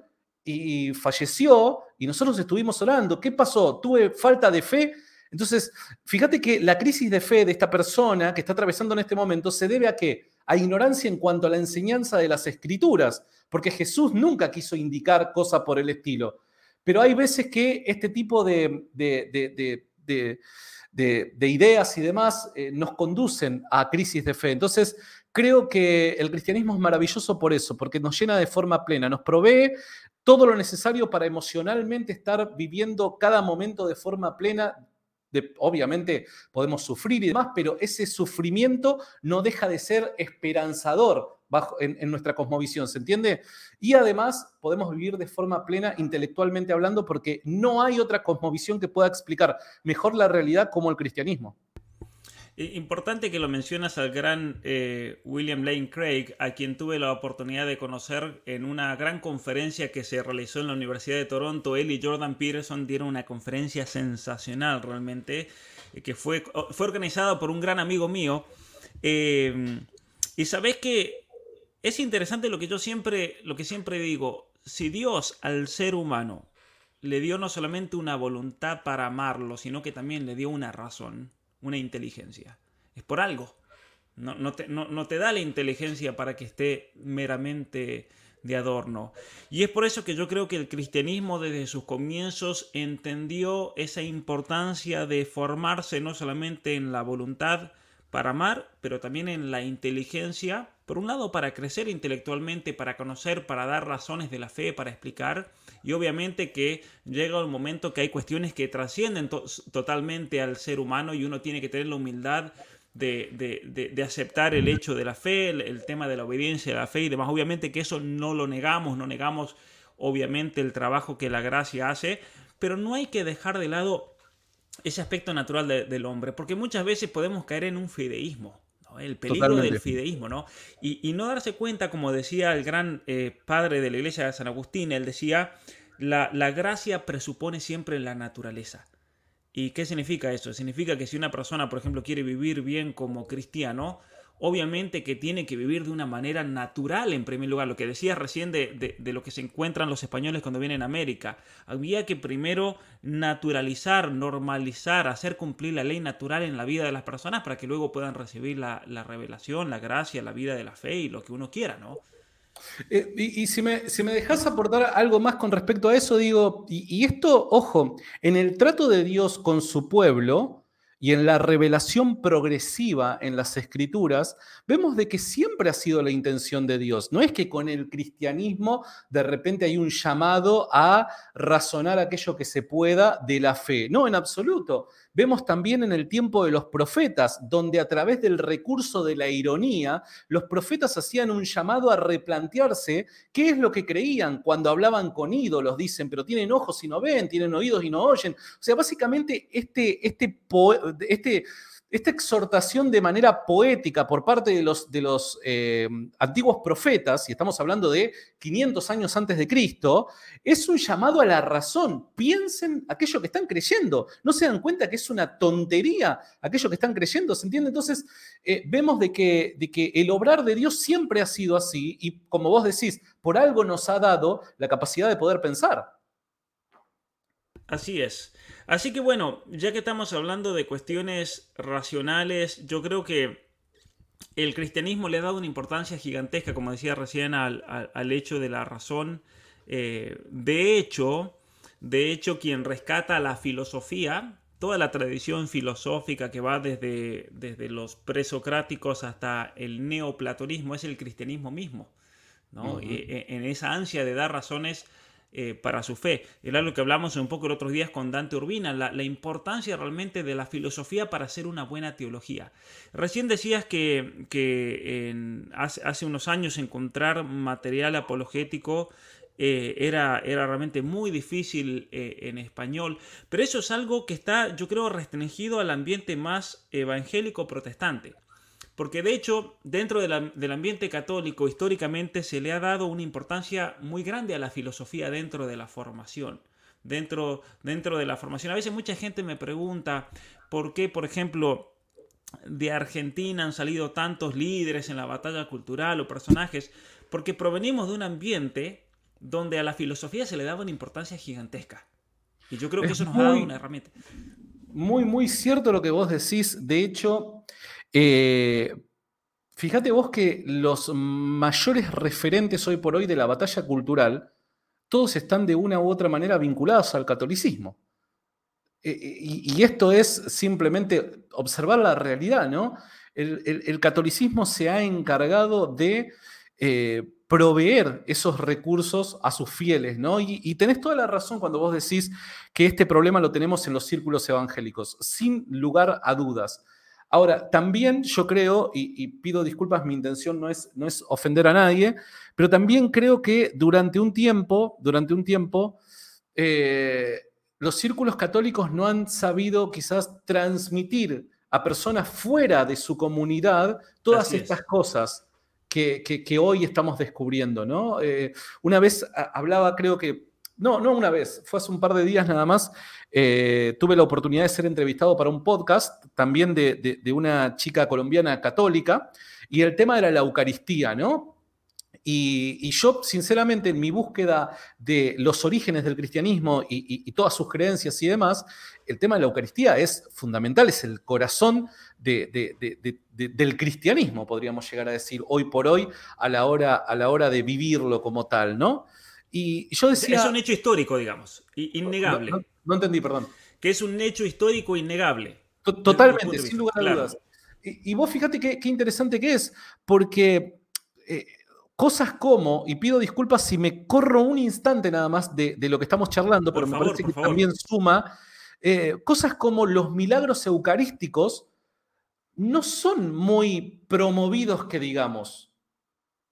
y falleció y nosotros estuvimos orando. ¿Qué pasó? ¿Tuve falta de fe? Entonces, fíjate que la crisis de fe de esta persona que está atravesando en este momento se debe a qué? A ignorancia en cuanto a la enseñanza de las escrituras, porque Jesús nunca quiso indicar cosa por el estilo. Pero hay veces que este tipo de, de, ideas y demás eh, nos conducen a crisis de fe. Entonces, creo que el cristianismo es maravilloso por eso, porque nos llena de forma plena, nos provee todo lo necesario para emocionalmente estar viviendo cada momento de forma plena obviamente podemos sufrir y demás, pero ese sufrimiento no deja de ser esperanzador bajo, en, en, nuestra cosmovisión, ¿se entiende? Y además podemos vivir de forma plena intelectualmente hablando porque no hay otra cosmovisión que pueda explicar mejor la realidad como el cristianismo. Importante que lo mencionas al gran eh, William Lane Craig, a quien tuve la oportunidad de conocer en una gran conferencia que se realizó en la Universidad de Toronto. Él y Jordan Peterson dieron una conferencia sensacional realmente, eh, que fue, organizada por un gran amigo mío. Eh, y sabes que es interesante lo que yo siempre, lo que siempre digo, si Dios al ser humano le dio no solamente una voluntad para amarlo, sino que también le dio una razón una inteligencia. Es por algo. No, te, da la inteligencia para que esté meramente de adorno. Y es por eso que yo creo que el cristianismo desde sus comienzos entendió esa importancia de formarse no solamente en la voluntad para amar, pero también en la inteligencia, por un lado para crecer intelectualmente, para conocer, para dar razones de la fe, para explicar, y obviamente que llega un momento que hay cuestiones que trascienden totalmente al ser humano y uno tiene que tener la humildad de, aceptar el hecho de la fe, el, tema de la obediencia de la fe y demás. Obviamente que eso no lo negamos, no negamos obviamente el trabajo que la gracia hace, pero no hay que dejar de lado ese aspecto natural del hombre, porque muchas veces podemos caer en un fideísmo. El peligro del fideísmo, ¿no? Y, no darse cuenta, como decía el gran eh, padre de la iglesia de San Agustín, él decía, la, la gracia presupone siempre la naturaleza. ¿Y qué significa eso? Significa que si una persona, por ejemplo, quiere vivir bien como cristiano, obviamente que tiene que vivir de una manera natural en primer lugar. Lo que decías recién de, lo que se encuentran los españoles cuando vienen a América. Había que primero naturalizar, normalizar, hacer cumplir la ley natural en la vida de las personas para que luego puedan recibir la, revelación, la gracia, la vida de la fe y lo que uno quiera, ¿no? Eh, y, si, me, si, me, dejas aportar algo más con respecto a eso, digo, y esto, ojo, en el trato de Dios con su pueblo, y en la revelación progresiva en las escrituras, vemos de que siempre ha sido la intención de Dios. No es que con el cristianismo de repente hay un llamado a razonar aquello que se pueda de la fe. No, en absoluto. Vemos también en el tiempo de los profetas, donde a través del recurso de la ironía, los profetas hacían un llamado a replantearse qué es lo que creían cuando hablaban con ídolos, dicen, pero tienen ojos y no ven, tienen oídos y no oyen. O sea, básicamente este, este, este esta exhortación de manera poética por parte de los, de los eh, antiguos profetas, y estamos hablando de 500 años antes de Cristo, es un llamado a la razón. Piensen aquello que están creyendo. No se dan cuenta que es una tontería aquello que están creyendo, ¿se entiende? Entonces, eh, vemos de que, de que el obrar de Dios siempre ha sido así, y como vos decís, por algo nos ha dado la capacidad de poder pensar. Así es. Así que bueno, ya que estamos hablando de cuestiones racionales, yo creo que el cristianismo le ha dado una importancia gigantesca, como decía recién, al, hecho de la razón. Eh, de hecho, de hecho, quien rescata la filosofía, toda la tradición filosófica que va desde, desde los presocráticos hasta el neoplatonismo, es el cristianismo mismo. ¿no? E, en esa ansia de dar razones eh, para su fe. Era lo que hablamos un poco los otros días con Dante Urbina, la, importancia realmente de la filosofía para hacer una buena teología. Recién decías que, hace, unos años encontrar material apologético eh, era, era, realmente muy difícil eh, en español, pero eso es algo que está, yo creo, restringido al ambiente más evangélico protestante. Porque de hecho, dentro del ambiente católico, históricamente se le ha dado una importancia muy grande a la filosofía dentro de la formación. Dentro, dentro de la formación. A veces mucha gente me pregunta por qué, por ejemplo, de Argentina han salido tantos líderes en la batalla cultural o personajes, porque provenimos de un ambiente donde a la filosofía se le daba una importancia gigantesca. Y yo creo que eso nos ha dado una herramienta. Muy, muy cierto lo que vos decís. De hecho, eh, fíjate vos que los mayores referentes hoy por hoy de la batalla cultural, todos están de una u otra manera vinculados al catolicismo. Eh, eh, y, esto es simplemente observar la realidad, ¿no? El, catolicismo se ha encargado de proveer esos recursos a sus fieles, ¿no? Y, y, tenés toda la razón cuando vos decís que este problema lo tenemos en los círculos evangélicos, sin lugar a dudas. Ahora, también yo creo, y, pido disculpas, mi intención no es, no es, ofender a nadie, pero también creo que durante un tiempo, durante un tiempo, eh, los círculos católicos no han sabido quizás transmitir a personas fuera de su comunidad todas estas cosas que, hoy estamos descubriendo, ¿no? Eh, una vez hablaba, creo que no, no una vez, fue hace un par de días nada más. Eh, tuve la oportunidad de ser entrevistado para un podcast también de, una chica colombiana católica y el tema era la Eucaristía, ¿no? Y, yo, sinceramente, en mi búsqueda de los orígenes del cristianismo y, todas sus creencias y demás, el tema de la Eucaristía es fundamental, es el corazón del cristianismo, podríamos llegar a decir, hoy por hoy, a la hora, a la hora de vivirlo como tal, ¿no? Y yo decía... Es un hecho histórico, digamos, innegable. No, entendí, perdón. Que es un hecho histórico innegable. Totalmente, sin lugar a dudas. Y, vos fíjate qué, interesante que es, porque eh, cosas como, y pido disculpas si me corro un instante nada más de, lo que estamos charlando, pero me parece que también suma, eh, cosas como los milagros eucarísticos no son muy promovidos que digamos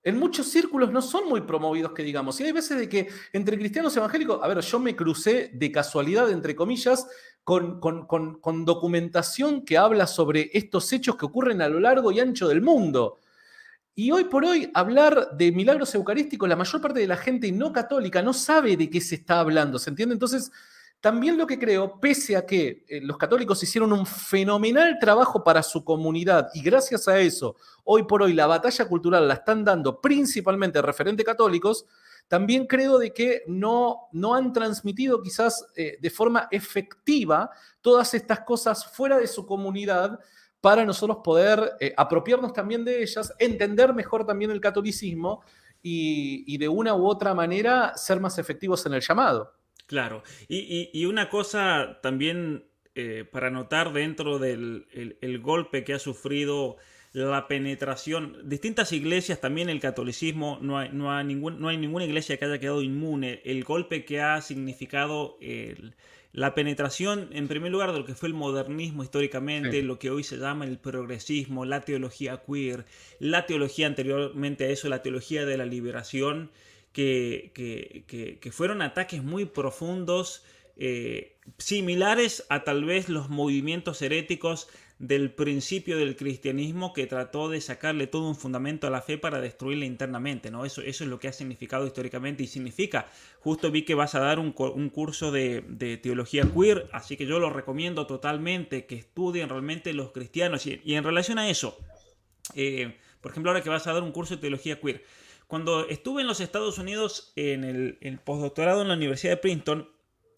en muchos círculos no son muy promovidos, que digamos. Y hay veces de que entre cristianos evangélicos, a ver, yo me crucé de casualidad, entre comillas, con, con, documentación que habla sobre estos hechos que ocurren a lo largo y ancho del mundo. Y hoy por hoy hablar de milagros eucarísticos, la mayor parte de la gente no católica no sabe de qué se está hablando, ¿se entiende? Entonces, también lo que creo, pese a que eh, los católicos hicieron un fenomenal trabajo para su comunidad y gracias a eso, hoy por hoy la batalla cultural la están dando principalmente referentes católicos, también creo de que no, no han transmitido quizás eh, de forma efectiva todas estas cosas fuera de su comunidad para nosotros poder eh, apropiarnos también de ellas, entender mejor también el catolicismo y, de una u otra manera ser más efectivos en el llamado. Claro, y, una cosa también eh, para notar dentro del golpe que ha sufrido la penetración, distintas iglesias, también el catolicismo, no hay, no hay, ningún, no hay ninguna iglesia que haya quedado inmune. El golpe que ha significado la penetración, en primer lugar, de lo que fue el modernismo históricamente, lo que hoy se llama el progresismo, la teología queer, la teología anteriormente a eso, la teología de la liberación, que, que, fueron ataques muy profundos. Eh, similares a tal vez los movimientos heréticos del principio del cristianismo que trató de sacarle todo un fundamento a la fe para destruirla internamente, ¿no? Eso, eso es lo que ha significado históricamente y significa. Justo vi que vas a dar un, curso de, teología queer, así que yo lo recomiendo totalmente que estudien realmente los cristianos. Y, en relación a eso, eh, por ejemplo, ahora que vas a dar un curso de teología queer, cuando estuve en los Estados Unidos en el, postdoctorado en la Universidad de Princeton,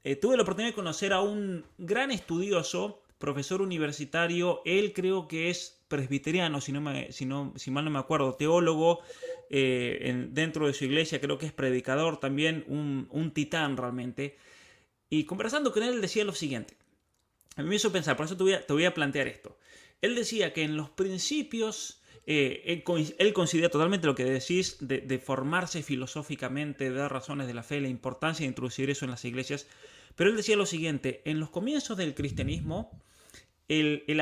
eh, tuve la oportunidad de conocer a un gran estudioso profesor universitario, él creo que es presbiteriano, si, no me, si, si mal no me acuerdo, teólogo, eh, dentro de su iglesia creo que es predicador también, un, titán realmente. Y conversando con él decía lo siguiente, a mí me hizo pensar, por eso te voy a, te voy a plantear esto. Él decía que en los principios, eh, él, considera totalmente lo que decís de, de formarse filosóficamente, de dar razones de la fe, la importancia de introducir eso en las iglesias, pero él decía lo siguiente, en los comienzos del cristianismo, el, el,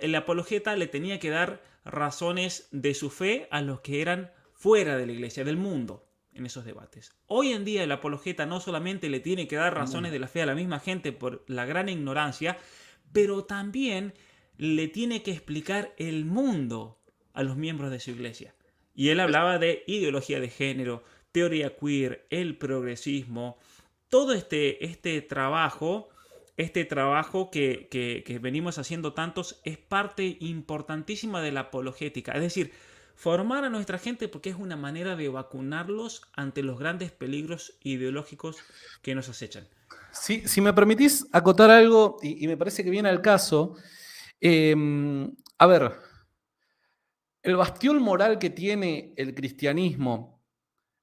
el apologeta le tenía que dar razones de su fe a los que eran fuera de la iglesia, del mundo, en esos debates. Hoy en día el apologeta no solamente le tiene que dar razones de la fe a la misma gente por la gran ignorancia, pero también le tiene que explicar el mundo a los miembros de su iglesia. Y él hablaba de ideología de género, teoría queer, el progresismo, todo este, este trabajo este trabajo que, venimos haciendo tantos es parte importantísima de la apologética. Es decir, formar a nuestra gente porque es una manera de vacunarlos ante los grandes peligros ideológicos que nos acechan. Si, si me permitís acotar algo, y, me parece que viene al caso, em, a ver, el bastión moral que tiene el cristianismo,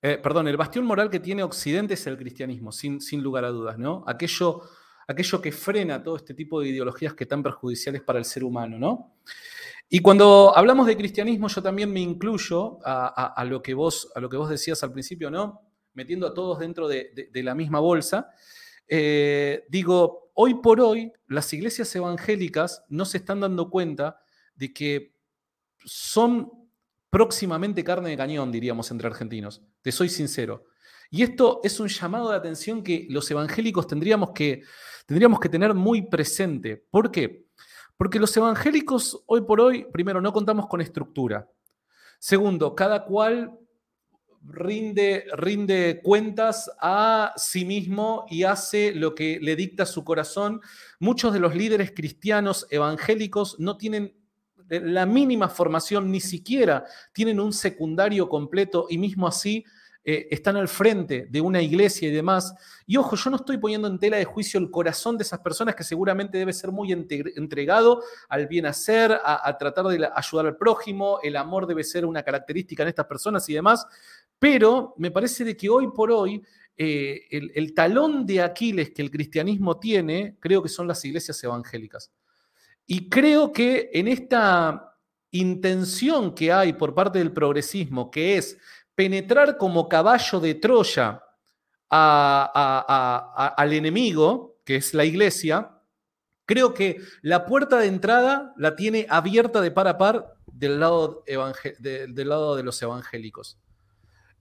eh, perdón, el bastión moral que tiene Occidente es el cristianismo, sin, sin lugar a dudas, ¿no? Aquello aquello que frena todo este tipo de ideologías que tan perjudiciales para el ser humano, ¿no? Y cuando hablamos de cristianismo, yo también me incluyo a, lo, que vos, a lo que vos decías al principio, ¿no? Metiendo a todos dentro de, la misma bolsa. Eh, digo, hoy por hoy, las iglesias evangélicas no se están dando cuenta de que son próximamente carne de cañón, diríamos entre argentinos. Te soy sincero. Y esto es un llamado de atención que los evangélicos tendríamos que, tendríamos que tener muy presente. ¿Por qué? Porque los evangélicos hoy por hoy, primero, no contamos con estructura. Segundo, cada cual rinde, rinde cuentas a sí mismo y hace lo que le dicta su corazón. Muchos de los líderes cristianos evangélicos no tienen la mínima formación, ni siquiera tienen un secundario completo y mismo así eh, están al frente de una iglesia y demás. Y ojo, yo no estoy poniendo en tela de juicio el corazón de esas personas que seguramente debe ser muy entregado al bien hacer, a, tratar de ayudar al prójimo, el amor debe ser una característica en estas personas y demás, pero me parece de que hoy por hoy eh, el, el talón de Aquiles que el cristianismo tiene, creo que son las iglesias evangélicas. Y creo que en esta intención que hay por parte del progresismo, que es penetrar como caballo de Troya al enemigo, que es la iglesia, creo que la puerta de entrada la tiene abierta de par a par del lado, del lado de los evangélicos.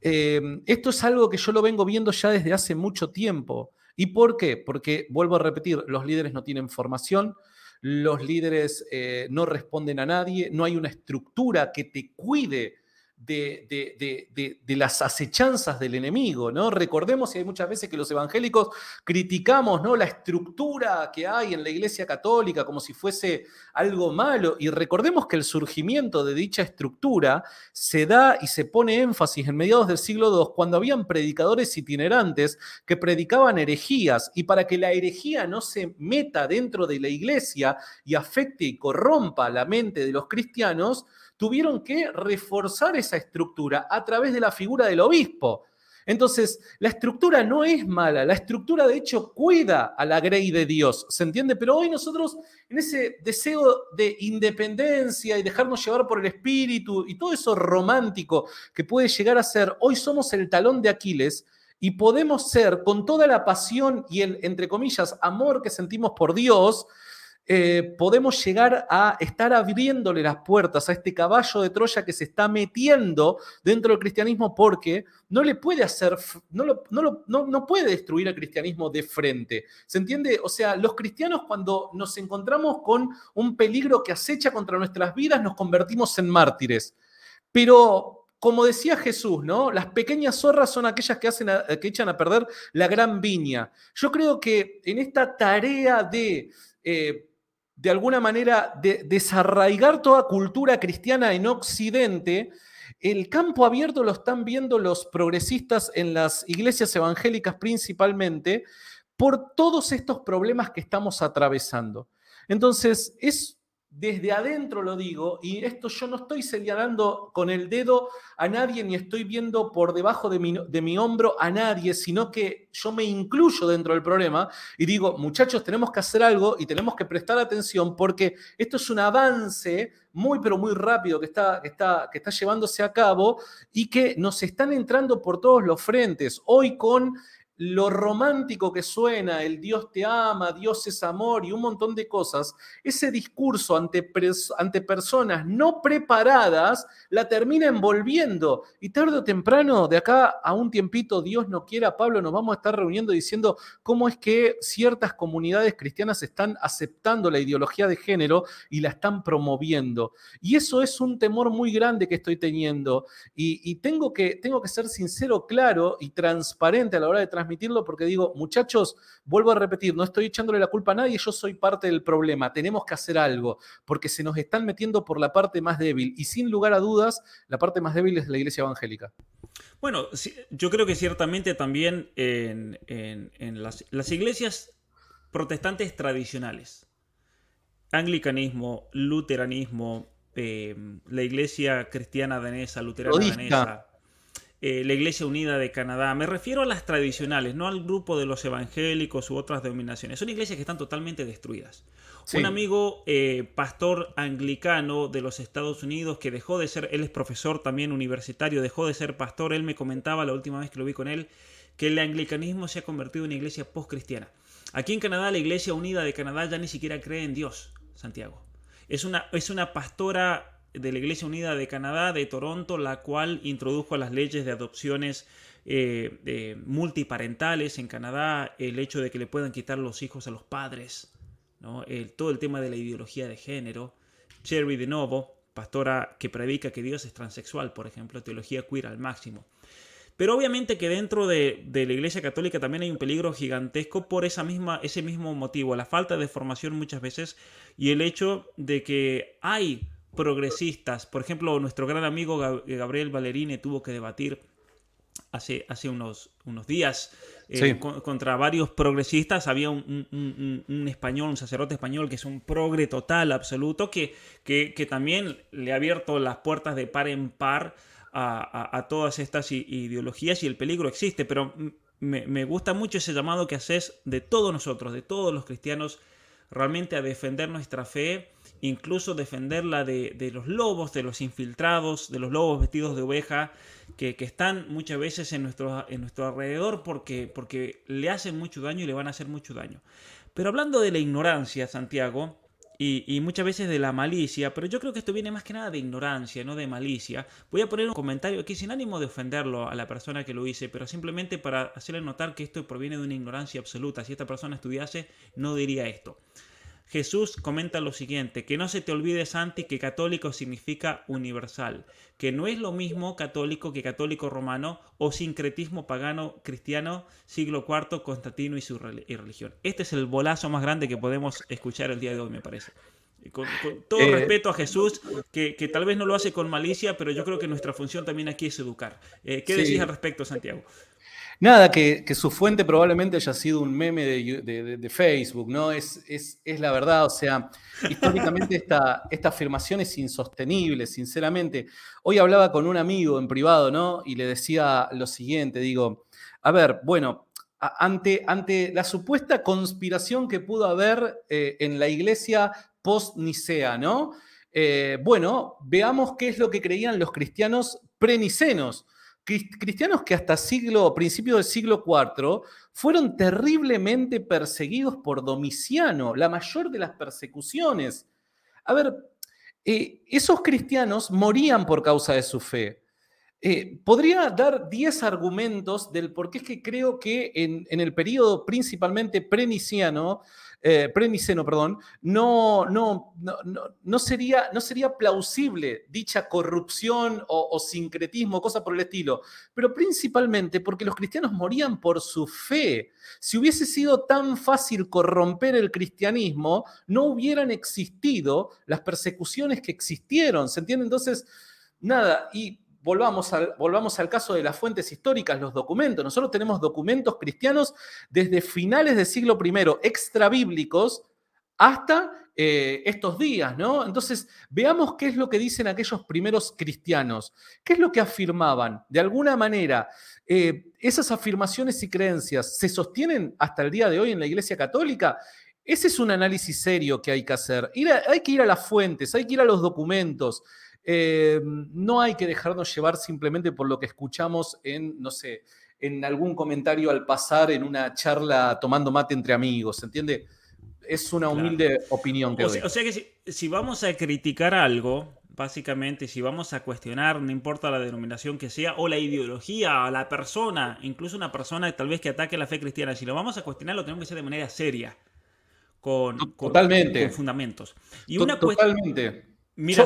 Eh, esto es algo que yo lo vengo viendo ya desde hace mucho tiempo. ¿Y por qué? Porque, vuelvo a repetir, los líderes no tienen formación, los líderes eh, no responden a nadie, no hay una estructura que te cuide de, las acechanzas del enemigo, ¿no? Recordemos, y hay muchas veces que los evangélicos criticamos, ¿no? La estructura que hay en la Iglesia Católica como si fuese algo malo, y recordemos que el surgimiento de dicha estructura se da y se pone énfasis en mediados del siglo II, cuando habían predicadores itinerantes que predicaban herejías, y para que la herejía no se meta dentro de la Iglesia y afecte y corrompa la mente de los cristianos, tuvieron que reforzar esa estructura a través de la figura del obispo. Entonces, la estructura no es mala, la estructura de hecho cuida a la grey de Dios, ¿se entiende? Pero hoy nosotros, en ese deseo de independencia y dejarnos llevar por el espíritu y todo eso romántico que puede llegar a ser, hoy somos el talón de Aquiles y podemos ser, con toda la pasión y el, entre comillas, amor que sentimos por Dios, eh, podemos llegar a estar abriéndole las puertas a este caballo de Troya que se está metiendo dentro del cristianismo porque no le puede hacer, no, no, no, puede destruir al cristianismo de frente. ¿Se entiende? O sea, los cristianos cuando nos encontramos con un peligro que acecha contra nuestras vidas, nos convertimos en mártires. Pero como decía Jesús, ¿no? Las pequeñas zorras son aquellas que, hacen que echan a perder la gran viña. Yo creo que en esta tarea de eh, de alguna manera, de desarraigar toda cultura cristiana en Occidente, el campo abierto lo están viendo los progresistas en las iglesias evangélicas principalmente por todos estos problemas que estamos atravesando. Entonces, es desde adentro lo digo, y esto yo no estoy señalando con el dedo a nadie ni estoy viendo por debajo de mi, de mi, hombro a nadie, sino que yo me incluyo dentro del problema y digo, muchachos, tenemos que hacer algo y tenemos que prestar atención porque esto es un avance muy, pero muy rápido que está, que está, que está llevándose a cabo y que nos están entrando por todos los frentes. Hoy con lo romántico que suena, el Dios te ama, Dios es amor y un montón de cosas, ese discurso ante, personas no preparadas la termina envolviendo. Y tarde o temprano, de acá a un tiempito, Dios no quiera, Pablo, nos vamos a estar reuniendo diciendo cómo es que ciertas comunidades cristianas están aceptando la ideología de género y la están promoviendo. Y eso es un temor muy grande que estoy teniendo. Y, tengo, que, tengo que ser sincero, claro y transparente a la hora de transmitir transmitirlo porque digo, muchachos, vuelvo a repetir, no estoy echándole la culpa a nadie, yo soy parte del problema, tenemos que hacer algo, porque se nos están metiendo por la parte más débil y sin lugar a dudas, la parte más débil es la iglesia evangélica. Bueno, yo creo que ciertamente también en, las, iglesias protestantes tradicionales, anglicanismo, luteranismo, eh, la iglesia cristiana danesa, luterana danesa, eh, la Iglesia Unida de Canadá. Me refiero a las tradicionales, no al grupo de los evangélicos u otras denominaciones. Son iglesias que están totalmente destruidas. Un amigo eh, pastor anglicano de los Estados Unidos que dejó de ser, él es profesor también universitario, dejó de ser pastor, él me comentaba la última vez que lo vi con él, que el anglicanismo se ha convertido en una iglesia post-cristiana. Aquí en Canadá, la Iglesia Unida de Canadá ya ni siquiera cree en Dios, Santiago. Es una, es una pastora de la Iglesia Unida de Canadá, de Toronto, la cual introdujo las leyes de adopciones eh, multiparentales en Canadá, el hecho de que le puedan quitar los hijos a los padres, ¿no? todo el tema de la ideología de género. Cherry de Novo, pastora que predica que Dios es transexual, por ejemplo, teología queer al máximo. Pero obviamente que dentro de, de, la Iglesia Católica también hay un peligro gigantesco por esa misma, ese mismo motivo, la falta de formación muchas veces y el hecho de que hay progresistas. Por ejemplo, nuestro gran amigo Gabriel Ballerini tuvo que debatir hace, hace unos, unos días eh, contra varios progresistas. Había un, español, un sacerdote español que es un progre total, absoluto, que, que, también le ha abierto las puertas de par en par a, todas estas ideologías y el peligro existe. Pero me, me gusta mucho ese llamado que haces de todos nosotros, de todos los cristianos, realmente a defender nuestra fe incluso defenderla de, de, los lobos, de los infiltrados, de los lobos vestidos de oveja, que, están muchas veces en nuestro, en nuestro alrededor porque, porque le hacen mucho daño y le van a hacer mucho daño. Pero hablando de la ignorancia, Santiago, y, y, muchas veces de la malicia, pero yo creo que esto viene más que nada de ignorancia, no de malicia. Voy a poner un comentario aquí sin ánimo de ofenderlo a la persona que lo hice, pero simplemente para hacerle notar que esto proviene de una ignorancia absoluta. Si esta persona estudiase, no diría esto. Jesús comenta lo siguiente, que no se te olvide, Santi, que católico significa universal, que no es lo mismo católico que católico romano o sincretismo pagano cristiano siglo IV, Constantino y su religión. Este es el bolazo más grande que podemos escuchar el día de hoy, me parece. Con, todo eh, respeto a Jesús, que, tal vez no lo hace con malicia, pero yo creo que nuestra función también aquí es educar. Eh, ¿Qué decís al respecto, Santiago? Nada, que, su fuente probablemente haya sido un meme de, Facebook, ¿no? Es, es, la verdad, o sea, históricamente esta, esta afirmación es insostenible, sinceramente. Hoy hablaba con un amigo en privado, ¿no? Y le decía lo siguiente, digo, a ver, bueno, ante, ante la supuesta conspiración que pudo haber eh, en la iglesia post-Nicea, ¿no? Eh, bueno, veamos qué es lo que creían los cristianos prenicenos cristianos que hasta siglo, principio del siglo IV fueron terriblemente perseguidos por Domiciano, la mayor de las persecuciones. A ver, eh, esos cristianos morían por causa de su fe. Eh, podría dar 10 argumentos del por qué es que creo que en, en el periodo principalmente preniciano eh, preniceno, perdón, no, no, no, sería, no sería plausible dicha corrupción o, sincretismo, cosa por el estilo, pero principalmente porque los cristianos morían por su fe. Si hubiese sido tan fácil corromper el cristianismo, no hubieran existido las persecuciones que existieron, ¿se entiende? Entonces, nada, y volvamos al, volvamos al caso de las fuentes históricas, los documentos. Nosotros tenemos documentos cristianos desde finales del siglo I, extrabíblicos, hasta eh, estos días, ¿no? Entonces, veamos qué es lo que dicen aquellos primeros cristianos. ¿Qué es lo que afirmaban? De alguna manera, eh, esas afirmaciones y creencias se sostienen hasta el día de hoy en la Iglesia Católica. Ese es un análisis serio que hay que hacer. hay que ir a las fuentes, hay que ir a los documentos. Eh, no hay que dejarnos llevar simplemente por lo que escuchamos en, no sé, en algún comentario al pasar en una charla tomando mate entre amigos, ¿entiende? Es una humilde opinión que o sea, o sea, que si, vamos a criticar algo, básicamente, si vamos a cuestionar, no importa la denominación que sea, o la ideología, o la persona, incluso una persona tal vez que ataque la fe cristiana, si lo vamos a cuestionar, lo tenemos que hacer de manera seria, con, Totalmente. fundamentos. Y una Totalmente. Mira,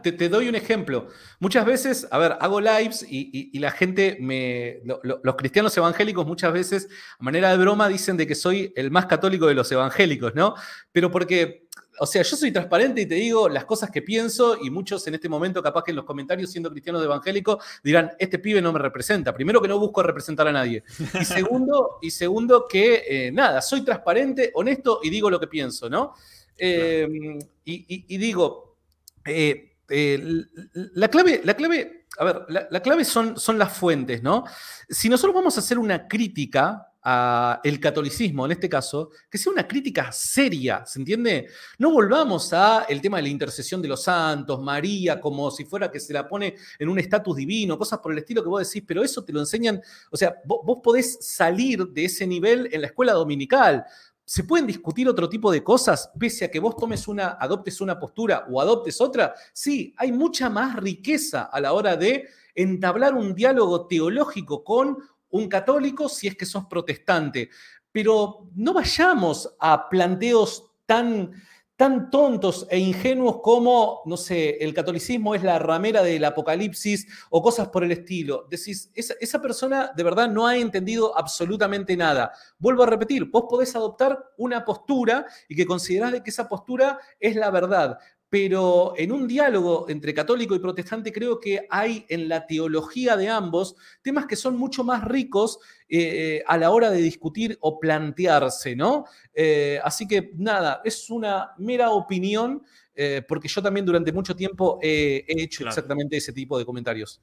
te, doy un ejemplo. Muchas veces, a ver, hago lives y, la gente, me, los cristianos evangélicos muchas veces, a manera de broma, dicen de que soy el más católico de los evangélicos, ¿no? Pero porque, o sea, yo soy transparente y te digo las cosas que pienso y muchos en este momento, capaz que en los comentarios, siendo cristianos evangélicos, dirán, este pibe no me representa. Primero que no busco representar a nadie. Y segundo, y segundo que, eh, nada, soy transparente, honesto y digo lo que pienso, ¿no? Em, y, digo, eh, eh, la, clave, la clave, a ver, la, clave son, son las fuentes, ¿no? Si nosotros vamos a hacer una crítica al catolicismo, en este caso, que sea una crítica seria, ¿se entiende? No volvamos a el tema de la intercesión de los santos, María, como si fuera que se la pone en un estatus divino, cosas por el estilo que vos decís, pero eso te lo enseñan, o sea, vos podés salir de ese nivel en la escuela dominical. ¿Se pueden discutir otro tipo de cosas pese a que vos tomes una, adoptes una postura o adoptes otra? Sí, hay mucha más riqueza a la hora de entablar un diálogo teológico con un católico si es que sos protestante. Pero no vayamos a planteos tan tan tontos e ingenuos como, no sé, el catolicismo es la ramera del apocalipsis o cosas por el estilo. Decís, esa, persona de verdad no ha entendido absolutamente nada. Vuelvo a repetir, vos podés adoptar una postura y que considerás de que esa postura es la verdad, pero en un diálogo entre católico y protestante creo que hay en la teología de ambos temas que son mucho más ricos eh, a la hora de discutir o plantearse, ¿no? Eh, así que nada, es una mera opinión, eh, porque yo también durante mucho tiempo he hecho exactamente ese tipo de comentarios.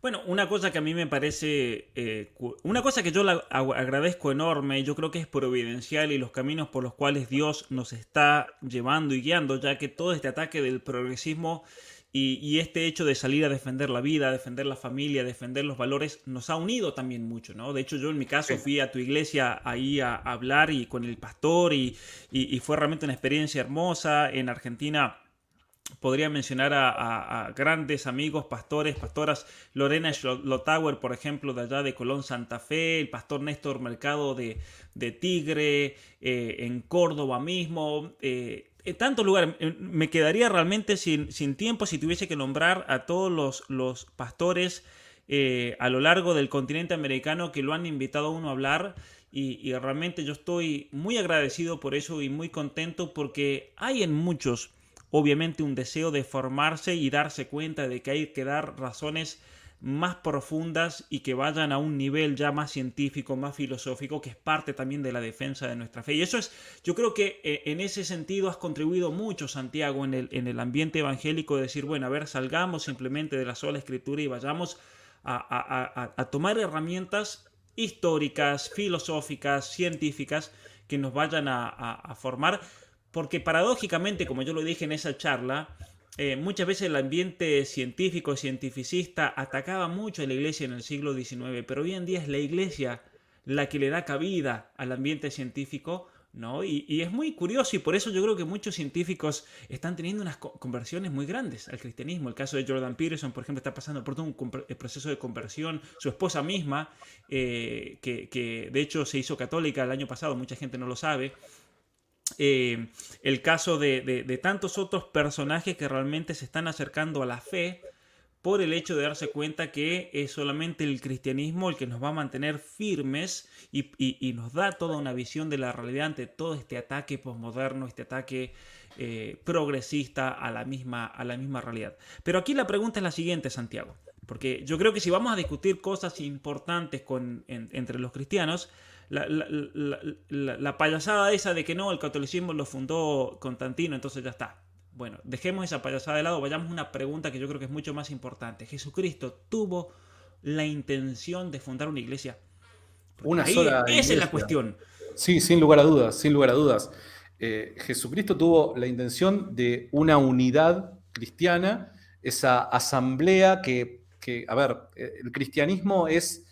Bueno, una cosa que a mí me parece, eh, una cosa que yo le agradezco enorme, yo creo que es providencial y los caminos por los cuales Dios nos está llevando y guiando, ya que todo este ataque del progresismo y, este hecho de salir a defender la vida, defender la familia, defender los valores, nos ha unido también mucho, ¿no? De hecho, yo en mi caso fui a tu iglesia ahí a, hablar y con el pastor y, y fue realmente una experiencia hermosa. En Argentina podría mencionar a, grandes amigos, pastores, pastoras, Lorena Lotauer, por ejemplo, de allá de Colón, Santa Fe, el pastor Néstor Mercado de, Tigre, eh, en Córdoba mismo, eh, en tantos lugares. Me quedaría realmente sin, tiempo si tuviese que nombrar a todos los, los pastores eh, a lo largo del continente americano que lo han invitado a uno a hablar. Y, realmente yo estoy muy agradecido por eso y muy contento porque hay en muchos obviamente un deseo de formarse y darse cuenta de que hay que dar razones más profundas y que vayan a un nivel ya más científico, más filosófico, que es parte también de la defensa de nuestra fe. Y eso es, yo creo que eh, en ese sentido has contribuido mucho, Santiago, en el, en el ambiente evangélico, de decir, bueno, a ver, salgamos simplemente de la sola escritura y vayamos a, tomar herramientas históricas, filosóficas, científicas, que nos vayan a formar porque paradójicamente, como yo lo dije en esa charla, eh, muchas veces el ambiente científico, cientificista, atacaba mucho a la iglesia en el siglo XIX, pero hoy en día es la iglesia la que le da cabida al ambiente científico, ¿no? Y, es muy curioso y por eso yo creo que muchos científicos están teniendo unas conversiones muy grandes al cristianismo. El caso de Jordan Peterson, por ejemplo, está pasando por todo un proceso de conversión. Su esposa misma, eh, que, que de hecho se hizo católica el año pasado, mucha gente no lo sabe, eh, el caso de, tantos otros personajes que realmente se están acercando a la fe por el hecho de darse cuenta que es solamente el cristianismo el que nos va a mantener firmes y, nos da toda una visión de la realidad ante todo este ataque posmoderno, este ataque eh, progresista a la, misma, a la misma realidad. Pero aquí la pregunta es la siguiente, Santiago, porque yo creo que si vamos a discutir cosas importantes entre los cristianos, la, payasada esa de que no, el catolicismo lo fundó Constantino, entonces ya está. Bueno, dejemos esa payasada de lado, vayamos a una pregunta que yo creo que es mucho más importante. ¿Jesucristo tuvo la intención de fundar una iglesia? una sola. Esa es la cuestión. Sí, sin lugar a dudas, sin lugar a dudas. Eh, Jesucristo tuvo la intención de una unidad cristiana, esa asamblea que, que a ver, eh, el cristianismo es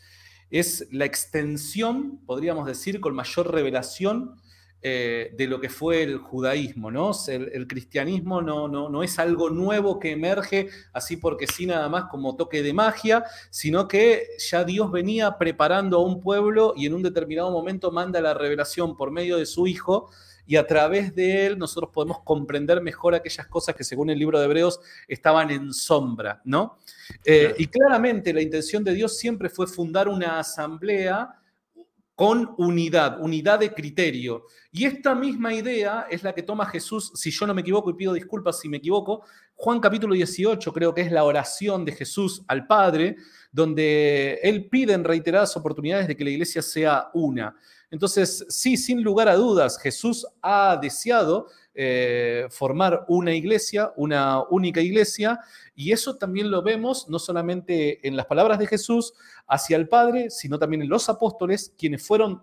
es la extensión, podríamos decir, con mayor revelación eh, de lo que fue el judaísmo, ¿no? El, cristianismo no, no, no, es algo nuevo que emerge así porque sí nada más como toque de magia, sino que ya Dios venía preparando a un pueblo y en un determinado momento manda la revelación por medio de su Hijo y a través de él nosotros podemos comprender mejor aquellas cosas que según el libro de Hebreos estaban en sombra, ¿no? Eh, y claramente la intención de Dios siempre fue fundar una asamblea con unidad, unidad de criterio. Y esta misma idea es la que toma Jesús, si yo no me equivoco y pido disculpas si me equivoco, Juan capítulo 18 creo que es la oración de Jesús al Padre, donde él pide en reiteradas oportunidades de que la iglesia sea una. Entonces, sí, sin lugar a dudas, Jesús ha deseado eh, formar una iglesia, una única iglesia, y eso también lo vemos no solamente en las palabras de Jesús hacia el Padre, sino también en los apóstoles, quienes fueron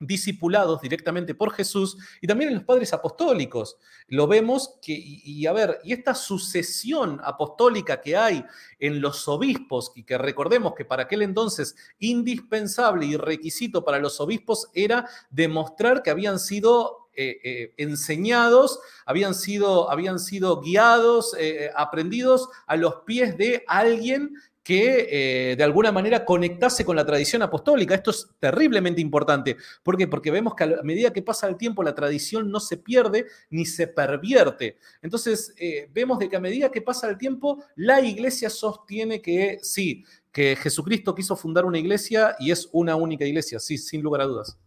discipulados directamente por Jesús y también en los padres apostólicos. Lo vemos que, y, a ver, y esta sucesión apostólica que hay en los obispos, y que recordemos que para aquel entonces indispensable y requisito para los obispos era demostrar que habían sido eh, eh, enseñados, habían sido, habían sido guiados, eh, aprendidos a los pies de alguien que eh, de alguna manera conectase con la tradición apostólica. Esto es terriblemente importante. ¿Por qué? Porque vemos que a medida que pasa el tiempo la tradición no se pierde ni se pervierte. Entonces eh, vemos de que a medida que pasa el tiempo la iglesia sostiene que sí, que Jesucristo quiso fundar una iglesia y es una única iglesia, sí, sin lugar a dudas.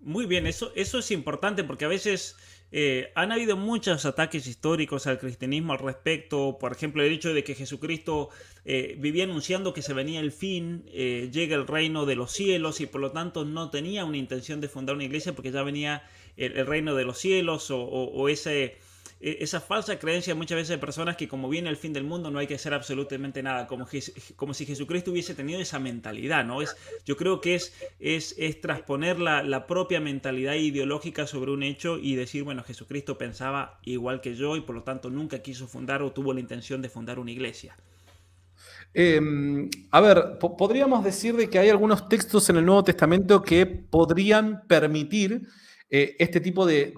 Muy bien, eso, eso es importante porque a veces eh, han habido muchos ataques históricos al cristianismo al respecto. Por ejemplo, el hecho de que Jesucristo eh, vivía anunciando que se venía el fin, eh, llega el reino de los cielos y por lo tanto no tenía una intención de fundar una iglesia porque ya venía el, reino de los cielos o ese e, esa falsa creencia muchas veces de personas que como viene el fin del mundo no hay que hacer absolutamente nada, como, como si Jesucristo hubiese tenido esa mentalidad, ¿no? Es, yo creo que es, es, es transponer la, la, propia mentalidad ideológica sobre un hecho y decir, bueno, Jesucristo pensaba igual que yo y por lo tanto nunca quiso fundar o tuvo la intención de fundar una iglesia. Em, a ver, podríamos decir de que hay algunos textos en el Nuevo Testamento que podrían permitir eh, este tipo de,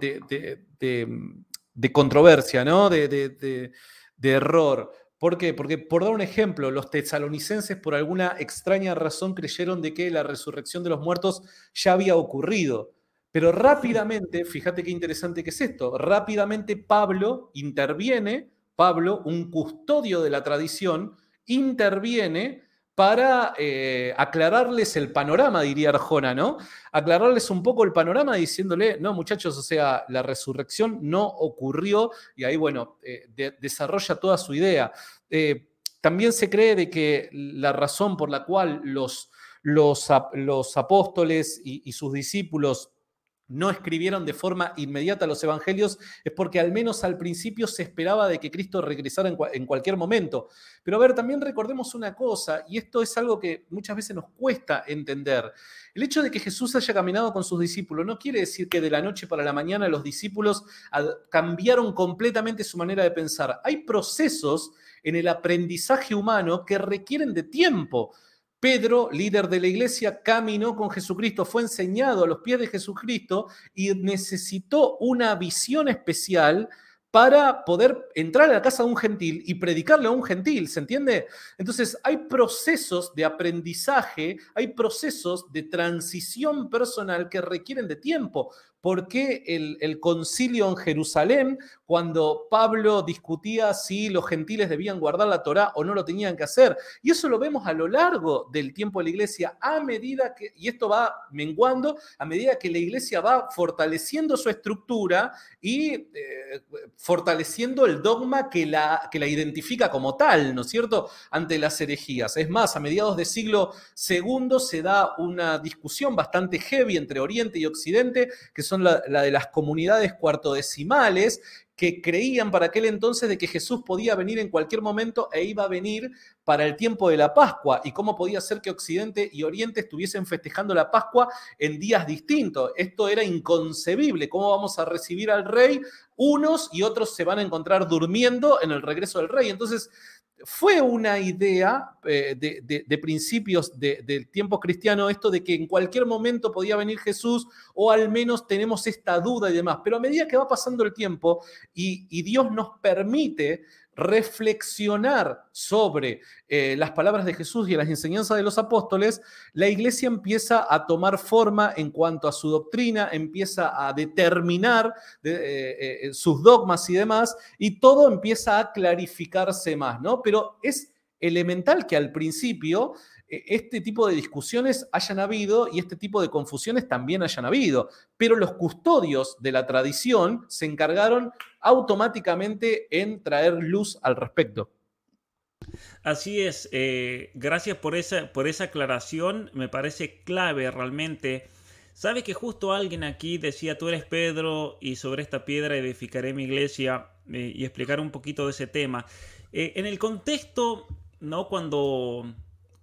controversia, ¿no? De, de, error. ¿Por qué? Porque, por dar un ejemplo, los tesalonicenses por alguna extraña razón creyeron de que la resurrección de los muertos ya había ocurrido. Pero rápidamente, fíjate qué interesante que es esto, rápidamente Pablo interviene, Pablo, un custodio de la tradición, interviene para eh, aclararles el panorama, diría Arjona, ¿no? Aclararles un poco el panorama diciéndole, no, muchachos, o sea, la resurrección no ocurrió y ahí, bueno, eh, desarrolla toda su idea. Eh, también se cree de que la razón por la cual los, los, los apóstoles y, y sus discípulos no escribieron de forma inmediata los evangelios es porque al menos al principio se esperaba de que Cristo regresara en, cualquier momento. Pero a ver, también recordemos una cosa, y esto es algo que muchas veces nos cuesta entender. El hecho de que Jesús haya caminado con sus discípulos no quiere decir que de la noche para la mañana los discípulos cambiaron completamente su manera de pensar. Hay procesos en el aprendizaje humano que requieren de tiempo. Pedro, líder de la iglesia, caminó con Jesucristo, fue enseñado a los pies de Jesucristo y necesitó una visión especial para poder entrar a la casa de un gentil y predicarle a un gentil, ¿se entiende? Entonces hay procesos de aprendizaje, hay procesos de transición personal que requieren de tiempo. ¿Por qué el, concilio en Jerusalén, cuando Pablo discutía si los gentiles debían guardar la Torá o no lo tenían que hacer? Y eso lo vemos a lo largo del tiempo de la iglesia, a medida que, y esto va menguando, a medida que la iglesia va fortaleciendo su estructura y eh, fortaleciendo el dogma que la, que la identifica como tal, ¿no es cierto?, ante las herejías. Es más, a mediados del siglo II se da una discusión bastante heavy entre Oriente y Occidente, que son la, de las comunidades cuartodecimales, que creían para aquel entonces de que Jesús podía venir en cualquier momento e iba a venir para el tiempo de la Pascua y cómo podía ser que Occidente y Oriente estuviesen festejando la Pascua en días distintos. Esto era inconcebible. ¿Cómo vamos a recibir al rey? Unos y otros se van a encontrar durmiendo en el regreso del rey. Entonces, fue una idea eh, de, principios del tiempo cristiano esto de que en cualquier momento podía venir Jesús o al menos tenemos esta duda y demás. Pero a medida que va pasando el tiempo y Dios nos permite reflexionar sobre eh, las palabras de Jesús y las enseñanzas de los apóstoles, la iglesia empieza a tomar forma en cuanto a su doctrina, empieza a determinar eh, eh, sus dogmas y demás, y todo empieza a clarificarse más, ¿no? Pero es elemental que al principio este tipo de discusiones hayan habido y este tipo de confusiones también hayan habido, pero los custodios de la tradición se encargaron automáticamente en traer luz al respecto. Así es, eh, gracias por esa, por esa aclaración, me parece clave realmente. Sabes que justo alguien aquí decía, tú eres Pedro y sobre esta piedra edificaré mi iglesia eh, y explicar un poquito de ese tema. Eh, en el contexto, ¿no? Cuando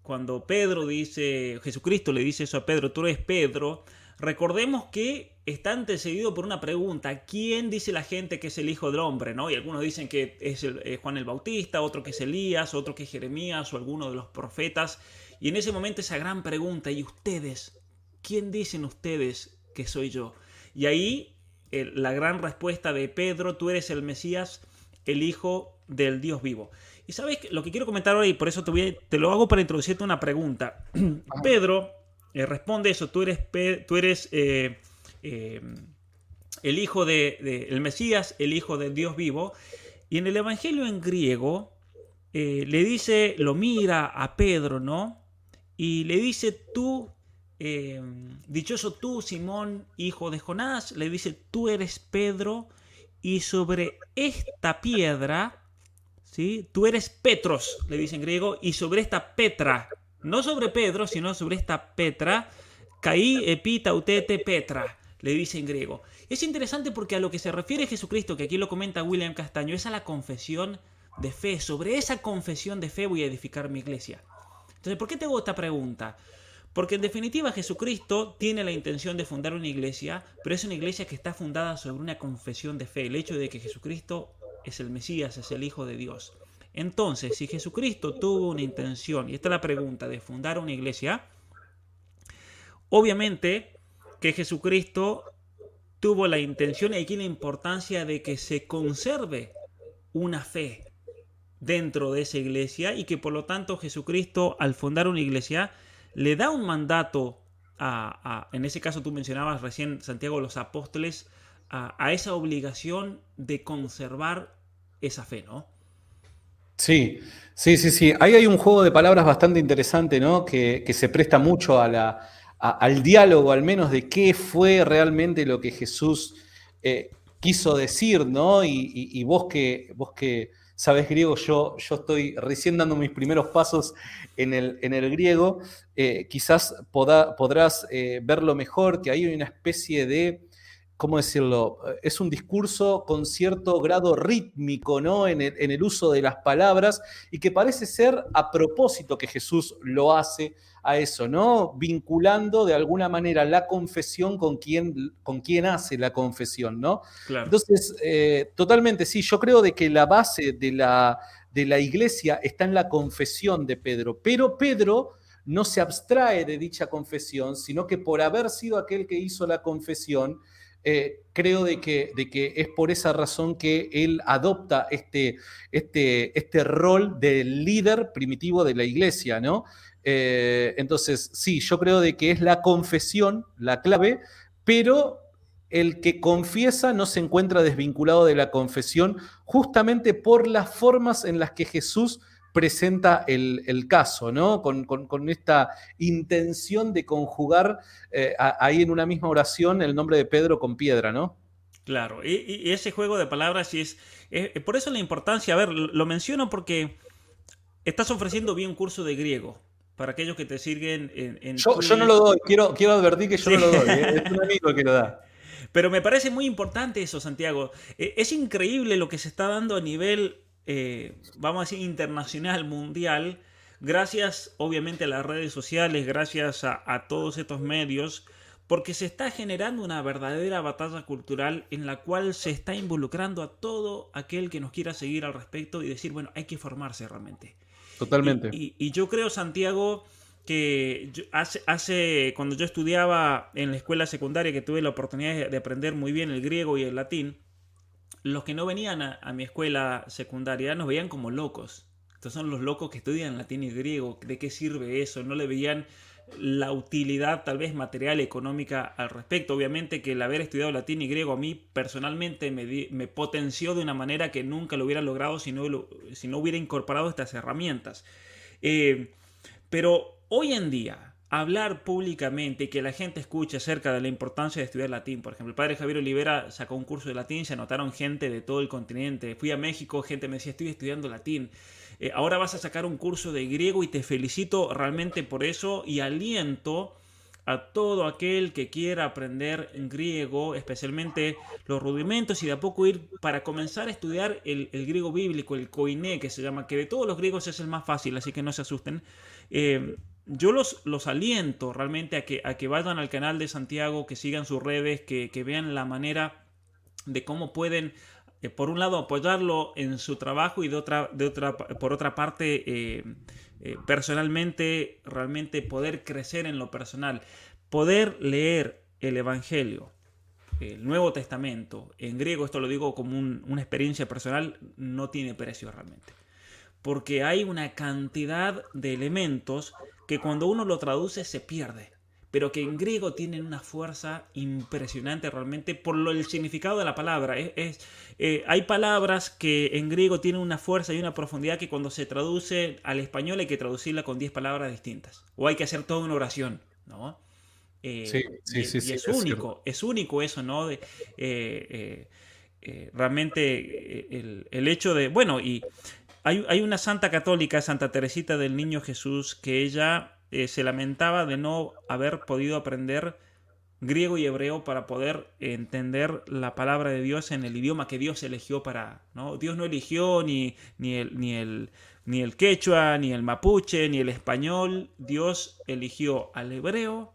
cuando Pedro dice, Jesucristo le dice eso a Pedro, tú eres Pedro, recordemos que está antecedido por una pregunta, ¿quién dice la gente que es el Hijo del Hombre? ¿no? Y algunos dicen que es Juan el Bautista, otro que es Elías, otro que es Jeremías o alguno de los profetas. Y en ese momento esa gran pregunta, ¿y ustedes? ¿Quién dicen ustedes que soy yo? Y ahí la gran respuesta de Pedro, tú eres el Mesías, el Hijo del Dios vivo. Y sabes lo que quiero comentar ahora y por eso te, te lo hago para introducirte una pregunta. Pedro eh, responde eso, tú eres, tú eres eh, eh, el hijo de, el Mesías, el hijo del Dios vivo. Y en el Evangelio en griego le dice, lo mira a Pedro, ¿no? Y le dice, tú, dichoso tú, Simón, hijo de Jonás, le dice, tú eres Pedro y sobre esta piedra Tú eres Petros, le dice en griego, y sobre esta Petra, no sobre Pedro, sino sobre esta Petra, caí epitautete Petra, le dice en griego. Es interesante porque a lo que se refiere Jesucristo, que aquí lo comenta William Castaño, es a la confesión de fe. Sobre esa confesión de fe voy a edificar mi iglesia. Entonces, ¿por qué te esta pregunta? Porque en definitiva Jesucristo tiene la intención de fundar una iglesia, pero es una iglesia que está fundada sobre una confesión de fe. El hecho de que Jesucristo es el Mesías, es el Hijo de Dios. Entonces, si Jesucristo tuvo una intención, y esta es la pregunta, de fundar una iglesia, obviamente que Jesucristo tuvo la intención y aquí la importancia de que se conserve una fe dentro de esa iglesia y que por lo tanto Jesucristo al fundar una iglesia le da un mandato a, en ese caso tú mencionabas recién Santiago los apóstoles a, esa obligación de conservar esa fe, ¿no? Sí, sí, sí, sí. Ahí hay un juego de palabras bastante interesante, ¿no? Que, se presta mucho a la, al diálogo, al menos, de qué fue realmente lo que Jesús eh, quiso decir, ¿no? Y, vos que, vos que sabes griego, yo, yo estoy recién dando mis primeros pasos en el, en el griego, eh, quizás podrás eh, verlo mejor, que hay una especie de ¿cómo decirlo? Es un discurso con cierto grado rítmico, ¿no? En el, uso de las palabras y que parece ser a propósito que Jesús lo hace a eso, ¿no? Vinculando de alguna manera la confesión con quien, con quien hace la confesión, ¿no? Entonces, eh, totalmente, sí, yo creo de que la base de la, de la iglesia está en la confesión de Pedro, pero Pedro no se abstrae de dicha confesión, sino que por haber sido aquel que hizo la confesión, eh, creo de que, de que, es por esa razón que él adopta este, este, este rol de líder primitivo de la iglesia, ¿no? Eh, entonces, sí, yo creo de que es la confesión la clave, pero el que confiesa no se encuentra desvinculado de la confesión justamente por las formas en las que Jesús presenta el, caso, ¿no? Con, esta intención de conjugar eh, ahí en una misma oración el nombre de Pedro con piedra, ¿no? Claro, y, ese juego de palabras es, es, Por eso la importancia, a ver, lo menciono porque estás ofreciendo bien un curso de griego. Para aquellos que te siguen en... yo, no lo doy, quiero, quiero advertir que yo no lo doy, ¿eh? es un amigo que lo da. Pero me parece muy importante eso, Santiago. Eh, es increíble lo que se está dando a nivel eh, vamos a decir, internacional, mundial, gracias obviamente a las redes sociales, gracias a, todos estos medios, porque se está generando una verdadera batalla cultural en la cual se está involucrando a todo aquel que nos quiera seguir al respecto y decir, bueno, hay que formarse realmente. Totalmente. Y, yo creo, Santiago, que hace, hace, cuando yo estudiaba en la escuela secundaria, que tuve la oportunidad de aprender muy bien el griego y el latín, los que no venían a, mi escuela secundaria nos veían como locos. Estos son los locos que estudian latín y griego. ¿De qué sirve eso? No le veían la utilidad tal vez material, económica al respecto. Obviamente que el haber estudiado latín y griego a mí personalmente me, potenció de una manera que nunca lo hubiera logrado si no, si no hubiera incorporado estas herramientas. Eh, pero hoy en día, hablar públicamente y que la gente escuche acerca de la importancia de estudiar latín. Por ejemplo, el padre Javier Olivera sacó un curso de latín, se anotaron gente de todo el continente. Fui a México, gente me decía, estoy estudiando latín. Eh, ahora vas a sacar un curso de griego y te felicito realmente por eso y aliento a todo aquel que quiera aprender griego, especialmente los rudimentos y de a poco ir para comenzar a estudiar el, griego bíblico, el koiné que se llama, que de todos los griegos es el más fácil, así que no se asusten. Eh, yo los, los aliento realmente a que, a que vayan al canal de Santiago, que sigan sus redes, que, vean la manera de cómo pueden, eh, por un lado, apoyarlo en su trabajo y de otra, de otra, por otra parte, eh, eh, personalmente, realmente poder crecer en lo personal, poder leer el Evangelio, el Nuevo Testamento, en griego, esto lo digo como una experiencia personal, no tiene precio realmente. Porque hay una cantidad de elementos que cuando uno lo traduce se pierde, pero que en griego tienen una fuerza impresionante realmente por lo, el significado de la palabra. Es, eh, hay palabras que en griego tienen una fuerza y una profundidad que cuando se traduce al español hay que traducirla con 10 palabras distintas, o hay que hacer toda una oración, ¿no? Eh, sí, sí, sí, es único, es, único eso, ¿no? De, eh, realmente el, el, hecho de, bueno, y hay, una santa católica, Santa Teresita del Niño Jesús, que ella eh, se lamentaba de no haber podido aprender griego y hebreo para poder entender la palabra de Dios en el idioma que Dios eligió para. ¿no? Dios no eligió ni, ni, el, ni, el, ni el quechua, ni el mapuche, ni el español. Dios eligió al hebreo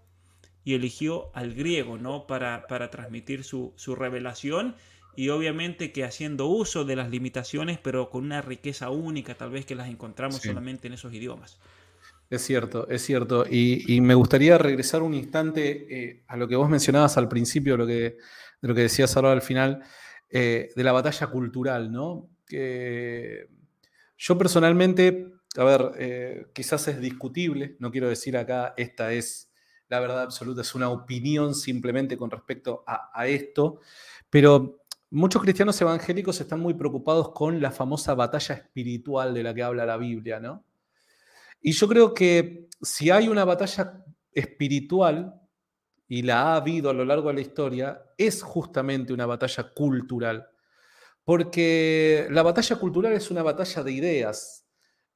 y eligió al griego ¿no? para, para transmitir su, su revelación y obviamente que haciendo uso de las limitaciones, pero con una riqueza única, tal vez que las encontramos solamente en esos idiomas. Es cierto, es cierto. Y, me gustaría regresar un instante eh, a lo que vos mencionabas al principio, lo que de lo que decías ahora al final, eh, de la batalla cultural, ¿no? Que yo personalmente, a ver, eh, quizás es discutible, no quiero decir acá esta es la verdad absoluta, es una opinión simplemente con respecto a, a esto, pero muchos cristianos evangélicos están muy preocupados con la famosa batalla espiritual de la que habla la Biblia, ¿no? Y yo creo que si hay una batalla espiritual, y la ha habido a lo largo de la historia, es justamente una batalla cultural. Porque la batalla cultural es una batalla de ideas.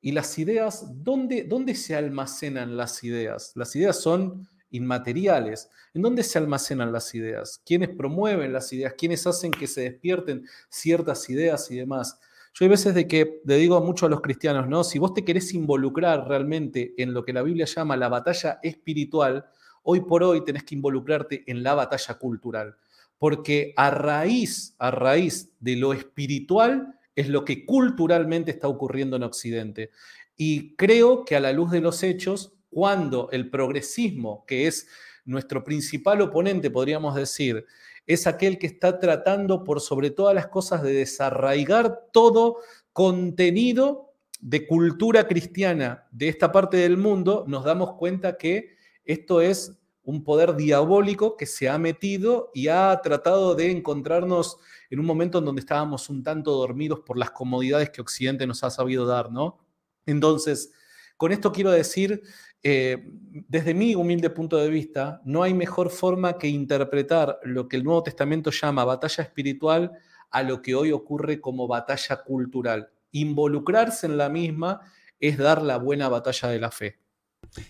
Y las ideas, ¿dónde, ¿dónde se almacenan las ideas? Las ideas son inmateriales. ¿En dónde se almacenan las ideas? ¿Quiénes promueven las ideas? ¿Quiénes hacen que se despierten ciertas ideas y demás? Yo hay veces de que le digo mucho a los cristianos, ¿no? Si vos te querés involucrar realmente en lo que la Biblia llama la batalla espiritual, hoy por hoy tenés que involucrarte en la batalla cultural. Porque a raíz, a raíz de lo espiritual es lo que culturalmente está ocurriendo en Occidente. Y creo que a la luz de los hechos, cuando el progresismo, que es nuestro principal oponente, podríamos decir, es aquel que está tratando por sobre todas las cosas de desarraigar todo contenido de cultura cristiana de esta parte del mundo, nos damos cuenta que esto es un poder diabólico que se ha metido y ha tratado de encontrarnos en un momento en donde estábamos un tanto dormidos por las comodidades que Occidente nos ha sabido dar, ¿no? Entonces, con esto quiero decir eh, desde mi humilde punto de vista, no hay mejor forma que interpretar lo que el Nuevo Testamento llama batalla espiritual a lo que hoy ocurre como batalla cultural. Involucrarse en la misma es dar la buena batalla de la fe.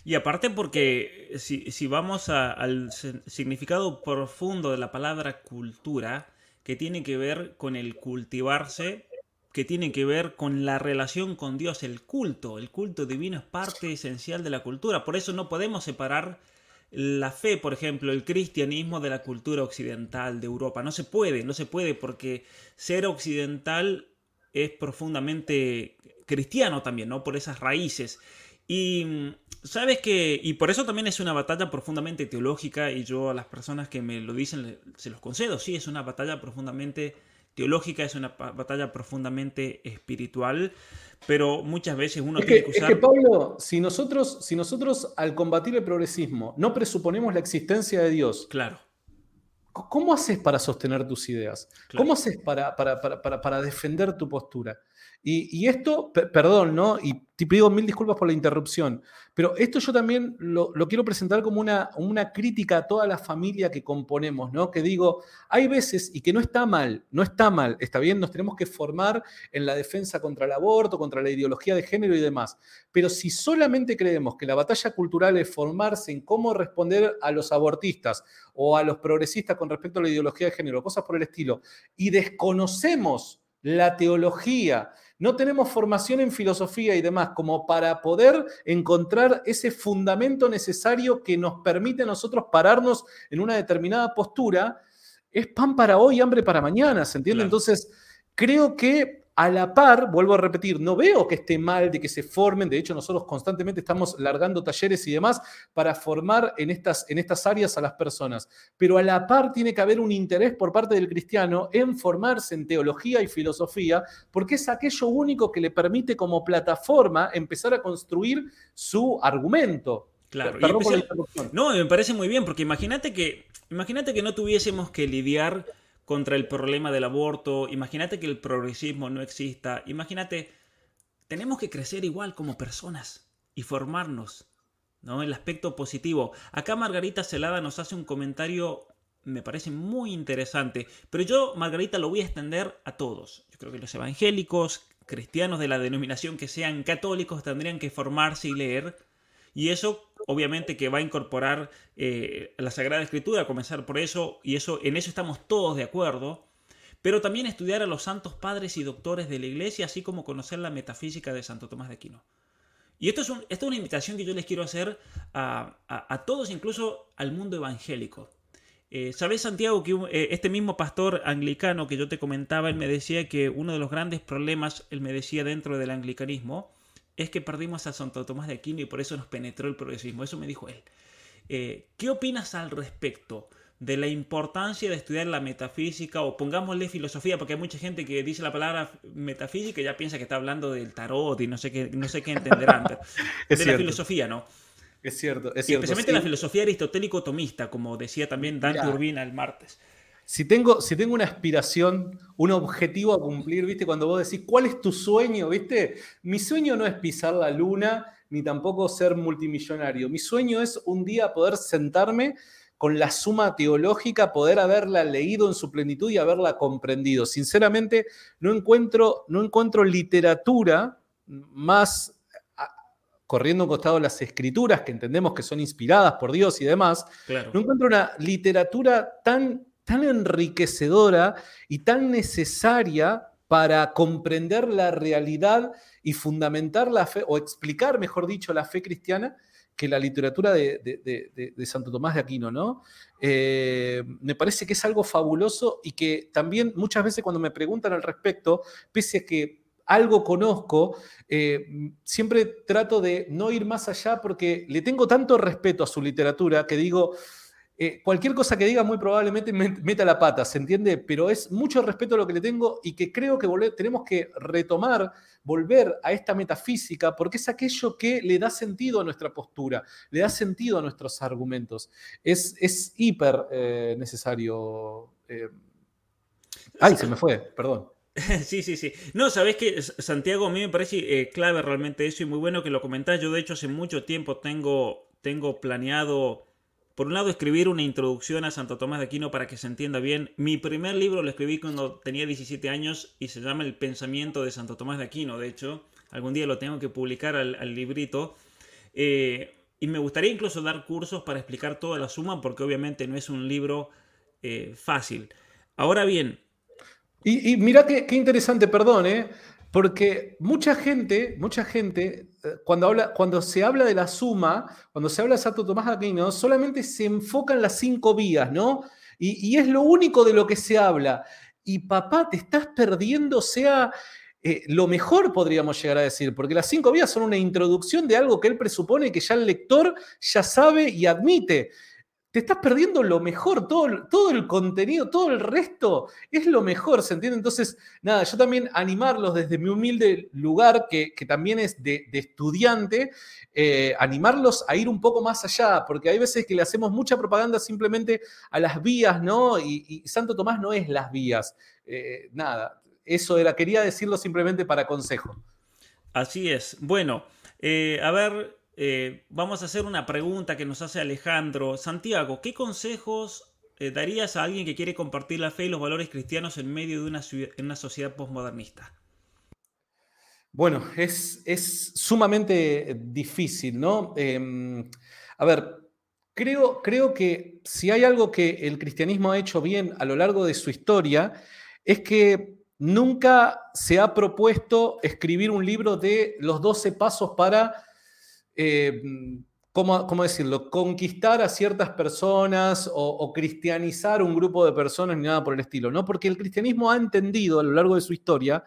Y aparte porque si, si vamos al significado profundo de la palabra cultura, que tiene que ver con el cultivarse que tiene que ver con la relación con Dios, el culto. El culto divino es parte esencial de la cultura. Por eso no podemos separar la fe, por ejemplo, el cristianismo de la cultura occidental de Europa. No se puede, no se puede porque ser occidental es profundamente cristiano también, ¿no? Por esas raíces. Y sabes que, y por eso también es una batalla profundamente teológica y yo a las personas que me lo dicen se los concedo, sí, es una batalla profundamente teológica, es una batalla profundamente espiritual, pero muchas veces uno tiene que usar... Es que Pablo, si nosotros, si nosotros al combatir el progresismo no presuponemos la existencia de Dios, claro. ¿cómo haces para sostener tus ideas? ¿Cómo haces para, para, para, para defender tu postura? Y, esto, perdón, ¿no? Y te pido mil disculpas por la interrupción, pero esto yo también lo, quiero presentar como una, una, crítica a toda la familia que componemos, ¿no? Que digo, hay veces, y que no está mal, no está mal, está bien, nos tenemos que formar en la defensa contra el aborto, contra la ideología de género y demás, pero si solamente creemos que la batalla cultural es formarse en cómo responder a los abortistas o a los progresistas con respecto a la ideología de género, cosas por el estilo, y desconocemos la teología, no tenemos formación en filosofía y demás como para poder encontrar ese fundamento necesario que nos permite a nosotros pararnos en una determinada postura, es pan para hoy, hambre para mañana, ¿se entiende? Entonces, creo que a la par, vuelvo a repetir, no veo que esté mal de que se formen, de hecho nosotros constantemente estamos largando talleres y demás para formar en estas, en estas áreas a las personas, pero a la par tiene que haber un interés por parte del cristiano en formarse en teología y filosofía, porque es aquello único que le permite como plataforma empezar a construir su argumento. Claro, no, me parece muy bien, porque imagínate que, imagínate que no tuviésemos que lidiar contra el problema del aborto, imagínate que el progresismo no exista, imagínate, tenemos que crecer igual como personas y formarnos, ¿no? El aspecto positivo. Acá Margarita Celada nos hace un comentario, me parece muy interesante, pero yo, Margarita, lo voy a extender a todos. Yo creo que los evangélicos, cristianos de la denominación que sean católicos, tendrían que formarse y leer, y eso obviamente que va a incorporar eh, la Sagrada Escritura, comenzar por eso, y eso, en eso estamos todos de acuerdo, pero también estudiar a los santos padres y doctores de la Iglesia, así como conocer la metafísica de Santo Tomás de Aquino. Y esto es, es una invitación que yo les quiero hacer a, todos, incluso al mundo evangélico. Eh, ¿Sabes, Santiago, que eh, este mismo pastor anglicano que yo te comentaba, él me decía que uno de los grandes problemas, él me decía dentro del anglicanismo, es que perdimos a Santo Tomás de Aquino y por eso nos penetró el progresismo. Eso me dijo él. Eh, ¿Qué opinas al respecto? de la importancia de estudiar la metafísica o pongámosle filosofía, porque hay mucha gente que dice la palabra metafísica y ya piensa que está hablando del tarot y no sé qué, no sé qué entenderán. de la filosofía, ¿no? Es cierto, es cierto. Especialmente la filosofía aristotélico-tomista, como decía también Dante Urbina el martes. Si tengo, si tengo una aspiración, un objetivo a cumplir, ¿viste? Cuando vos decís, ¿cuál es tu sueño? ¿Viste? Mi sueño no es pisar la luna, ni tampoco ser multimillonario. Mi sueño es un día poder sentarme con la suma teológica, poder haberla leído en su plenitud y haberla comprendido. Sinceramente, no encuentro, no encuentro literatura más corriendo a un costado las escrituras, que entendemos que son inspiradas por Dios y demás, no encuentro una literatura tan, tan enriquecedora y tan necesaria para comprender la realidad y fundamentar la fe, o explicar, mejor dicho, la fe cristiana, que la literatura de, Santo Tomás de Aquino, ¿no? Eh, me parece que es algo fabuloso y que también muchas veces cuando me preguntan al respecto, pese a que algo conozco, eh, siempre trato de no ir más allá porque le tengo tanto respeto a su literatura que digo, eh, cualquier cosa que diga muy probablemente meta la pata, ¿se entiende? Pero es mucho respeto a lo que le tengo y que creo que tenemos que retomar, volver a esta metafísica, porque es aquello que le da sentido a nuestra postura, le da sentido a nuestros argumentos. Es, es hiper eh, necesario. Eh. Ay, se me fue, perdón. Sí, sí, sí. No, sabes que Santiago, a mí me parece clave realmente eso y muy bueno que lo comentás. Yo, de hecho, hace mucho tiempo tengo, tengo planeado por un lado, escribir una introducción a Santo Tomás de Aquino para que se entienda bien. Mi primer libro lo escribí cuando tenía 17 años y se llama El pensamiento de Santo Tomás de Aquino. De hecho, algún día lo tengo que publicar al, librito. Eh, y me gustaría incluso dar cursos para explicar toda la suma, porque obviamente no es un libro eh, fácil. Ahora bien. Y, mira qué, qué, interesante, perdón, ¿eh? Porque mucha gente, mucha gente, eh, cuando, habla, cuando se habla de la suma, cuando se habla de Santo Tomás de Aquino, solamente se enfoca en las cinco vías, ¿no? Y, es lo único de lo que se habla. Y papá, te estás perdiendo, sea eh, lo mejor, podríamos llegar a decir, porque las cinco vías son una introducción de algo que él presupone que ya el lector ya sabe y admite te estás perdiendo lo mejor, todo, todo el contenido, todo el resto es lo mejor, ¿se entiende? Entonces, nada, yo también animarlos desde mi humilde lugar, que, también es de, estudiante, eh, animarlos a ir un poco más allá, porque hay veces que le hacemos mucha propaganda simplemente a las vías, ¿no? Y, Santo Tomás no es las vías, eh, nada, eso era, quería decirlo simplemente para consejo. Así es. Bueno, eh, a ver, eh, vamos a hacer una pregunta que nos hace Alejandro. Santiago, ¿qué consejos eh, darías a alguien que quiere compartir la fe y los valores cristianos en medio de una, una sociedad postmodernista? Bueno, es, es sumamente difícil, ¿no? Em, a ver, creo, creo que si hay algo que el cristianismo ha hecho bien a lo largo de su historia, es que nunca se ha propuesto escribir un libro de los 12 pasos para eh, ¿cómo, decirlo? Conquistar a ciertas personas o, cristianizar un grupo de personas ni nada por el estilo, ¿no? Porque el cristianismo ha entendido a lo largo de su historia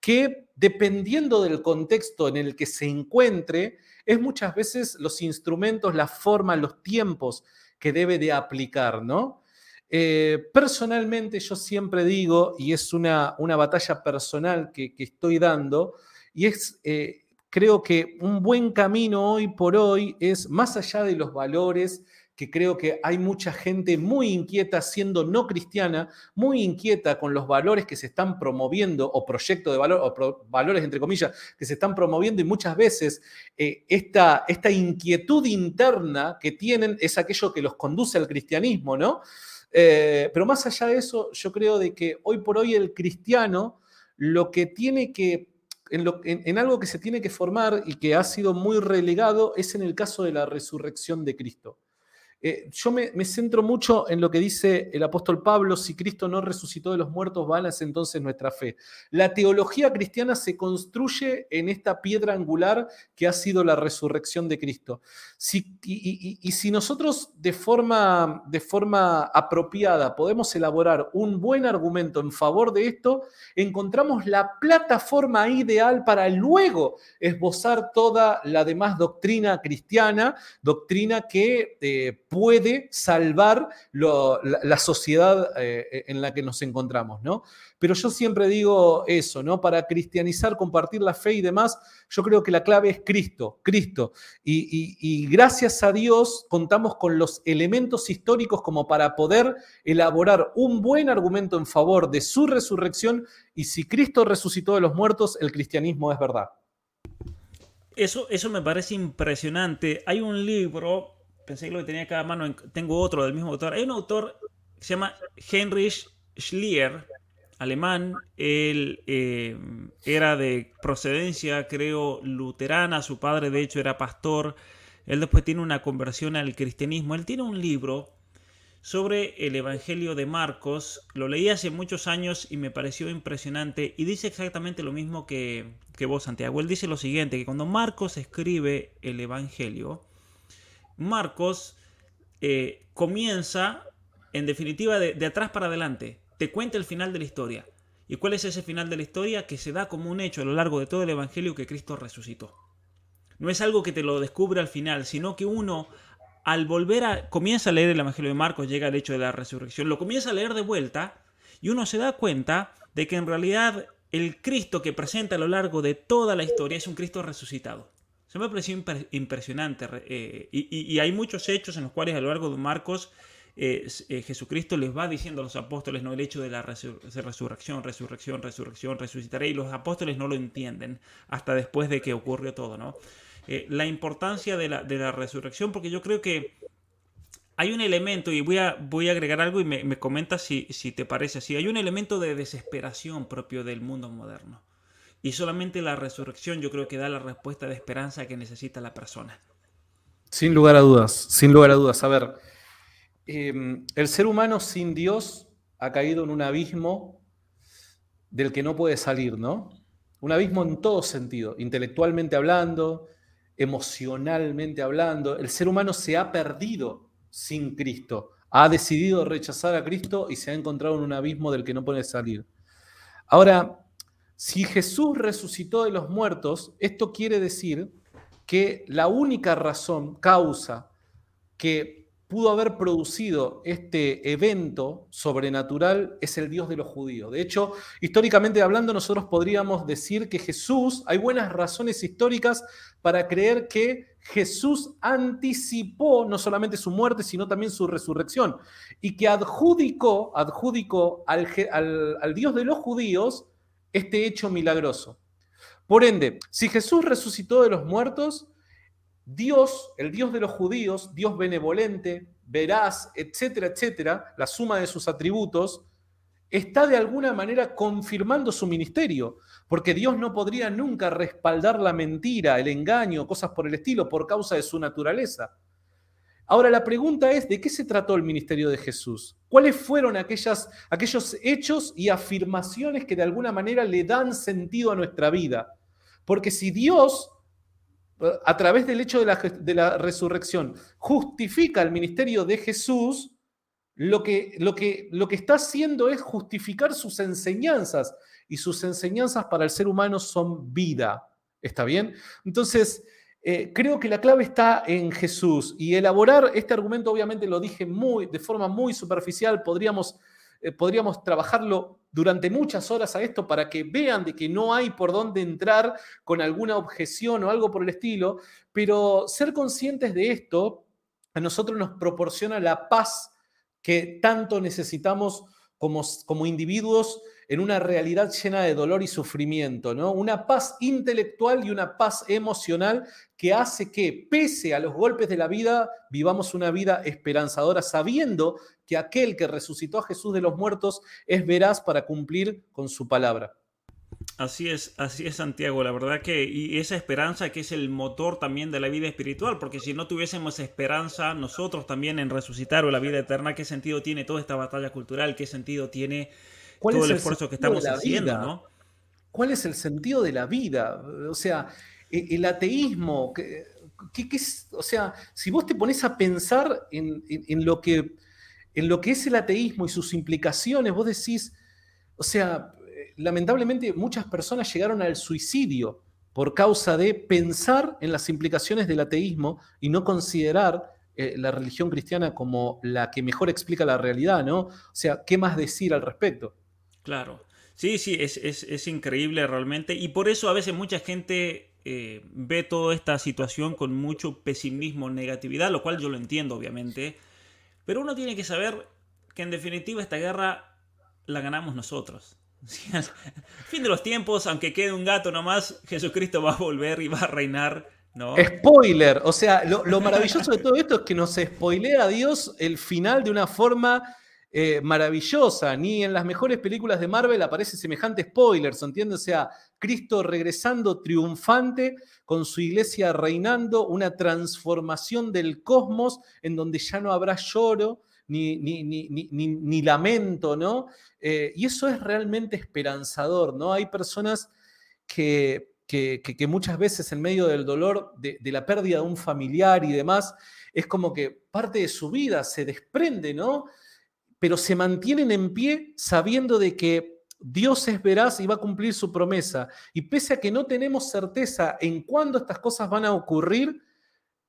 que dependiendo del contexto en el que se encuentre, es muchas veces los instrumentos, la forma, los tiempos que debe de aplicar, ¿no? Eh, personalmente yo siempre digo, y es una, una batalla personal que, estoy dando, y es eh, creo que un buen camino hoy por hoy es más allá de los valores, que creo que hay mucha gente muy inquieta siendo no cristiana, muy inquieta con los valores que se están promoviendo o proyectos de valor o valores entre comillas que se están promoviendo y muchas veces eh, esta, esta inquietud interna que tienen es aquello que los conduce al cristianismo, ¿no? Eh, pero más allá de eso, yo creo de que hoy por hoy el cristiano lo que tiene que en, algo que se tiene que formar y que ha sido muy relegado es en el caso de la resurrección de Cristo. Eh, yo me, centro mucho en lo que dice el apóstol Pablo, si Cristo no resucitó de los muertos, vana es entonces nuestra fe. La teología cristiana se construye en esta piedra angular que ha sido la resurrección de Cristo. y, si nosotros de forma, de forma apropiada podemos elaborar un buen argumento en favor de esto, encontramos la plataforma ideal para luego esbozar toda la demás doctrina cristiana, doctrina que... Eh, puede salvar la, sociedad eh, en la que nos encontramos, ¿no? Pero yo siempre digo eso, ¿no? Para cristianizar, compartir la fe y demás, yo creo que la clave es Cristo, Cristo. Y, gracias a Dios contamos con los elementos históricos como para poder elaborar un buen argumento en favor de su resurrección. Y si Cristo resucitó de los muertos, el cristianismo es verdad. Eso, eso me parece impresionante. Hay un libro, pensé que lo tenía cada mano, tengo otro del mismo autor. Hay un autor que se llama Heinrich Schlier, alemán. Él eh, era de procedencia, creo, luterana. Su padre, de hecho, era pastor. Él después tiene una conversión al cristianismo. Él tiene un libro sobre el Evangelio de Marcos. Lo leí hace muchos años y me pareció impresionante. Y dice exactamente lo mismo que, que vos, Santiago. Él dice lo siguiente, que cuando Marcos escribe el Evangelio, Marcos eh, comienza, en definitiva, de atrás para adelante te cuenta el final de la historia. ¿Y cuál es ese final de la historia? Que se da como un hecho a lo largo de todo el Evangelio que Cristo resucitó. No es algo que te lo descubre al final, sino que uno, al volver a... comienza a leer el Evangelio de Marcos, llega al hecho de la resurrección, lo comienza a leer de vuelta y uno se da cuenta de que en realidad el Cristo que presenta a lo largo de toda la historia es un Cristo resucitado. Se me pareció impresionante. Eh, y, hay muchos hechos en los cuales a lo largo de Marcos eh, eh, Jesucristo les va diciendo a los apóstoles no el hecho de la resurrección, resurrección, resurrección, resucitaré, y los apóstoles no lo entienden hasta después de que ocurrió todo, ¿no? La importancia de la, de la, resurrección, porque yo creo que hay un elemento, y voy a, voy a agregar algo y me, me comentas si, si te parece así, hay un elemento de desesperación propio del mundo moderno. Y solamente la resurrección yo creo que da la respuesta de esperanza que necesita la persona. Sin lugar a dudas, sin lugar a dudas. A ver, Em, el ser humano sin Dios ha caído en un abismo del que no puede salir, ¿no? Un abismo en todo sentido, intelectualmente hablando, emocionalmente hablando. El ser humano se ha perdido sin Cristo, ha decidido rechazar a Cristo y se ha encontrado en un abismo del que no puede salir. Ahora, si Jesús resucitó de los muertos, esto quiere decir que la única razón, causa, que pudo haber producido este evento sobrenatural es el Dios de los judíos. De hecho, históricamente hablando, nosotros podríamos decir que Jesús, hay buenas razones históricas para creer que Jesús anticipó no solamente su muerte, sino también su resurrección, y que adjudicó, adjudicó al, al Dios de los judíos este hecho milagroso. Por ende, si Jesús resucitó de los muertos, Dios, el Dios de los judíos, Dios benevolente, veraz, etcétera, etcétera, la suma de sus atributos, está de alguna manera confirmando su ministerio, porque Dios no podría nunca respaldar la mentira, el engaño, cosas por el estilo, por causa de su naturaleza. Ahora la pregunta es, ¿de qué se trató el ministerio de Jesús? ¿Cuáles fueron aquellas, aquellos hechos y afirmaciones que de alguna manera le dan sentido a nuestra vida? Porque si Dios a través del hecho de la, resurrección, justifica el ministerio de Jesús, lo que, lo, que, lo que está haciendo es justificar sus enseñanzas, y sus enseñanzas para el ser humano son vida. ¿Está bien? Entonces, eh, creo que la clave está en Jesús, y elaborar este argumento, obviamente lo dije muy, de forma muy superficial, podríamos eh, podríamos trabajarlo durante muchas horas a esto para que vean de que no hay por dónde entrar con alguna objeción o algo por el estilo, pero ser conscientes de esto a nosotros nos proporciona la paz que tanto necesitamos como, como individuos en una realidad llena de dolor y sufrimiento, ¿no? Una paz intelectual y una paz emocional que hace que, pese a los golpes de la vida, vivamos una vida esperanzadora, sabiendo que aquel que resucitó a Jesús de los muertos es veraz para cumplir con su palabra. Así es, así es Santiago, la verdad que y esa esperanza que es el motor también de la vida espiritual, porque si no tuviésemos esperanza nosotros también en resucitar o la vida eterna, ¿qué sentido tiene toda esta batalla cultural? ¿Qué sentido tiene ¿Cuál todo es el esfuerzo que estamos haciendo, ¿no? ¿Cuál es el sentido de la vida? O sea, e, el ateísmo, ¿qué, es? O sea, si vos te pones a pensar en, lo que, en lo que es el ateísmo y sus implicaciones, vos decís, o sea, lamentablemente muchas personas llegaron al suicidio por causa de pensar en las implicaciones del ateísmo y no considerar eh, la religión cristiana como la que mejor explica la realidad, ¿no? O sea, ¿qué más decir al respecto? Claro. Sí, sí, es, increíble realmente. Y por eso a veces mucha gente eh, ve toda esta situación con mucho pesimismo, negatividad, lo cual yo lo entiendo, obviamente. Pero uno tiene que saber que en definitiva esta guerra la ganamos nosotros. fin de los tiempos, aunque quede un gato nomás, Jesucristo va a volver y va a reinar. ¿no? Spoiler, o sea, lo, maravilloso de todo esto es que nos spoilea a Dios el final de una forma eh, maravillosa. Ni en las mejores películas de Marvel aparece semejante spoiler, ¿entiendes? O sea, Cristo regresando triunfante con su iglesia reinando, una transformación del cosmos en donde ya no habrá lloro, ni, ni, lamento, ¿no? Eh, y eso es realmente esperanzador, ¿no? Hay personas que, que, muchas veces en medio del dolor de, la pérdida de un familiar y demás, es como que parte de su vida se desprende, ¿no? Pero se mantienen en pie sabiendo de que Dios es veraz y va a cumplir su promesa. Y pese a que no tenemos certeza en cuándo estas cosas van a ocurrir,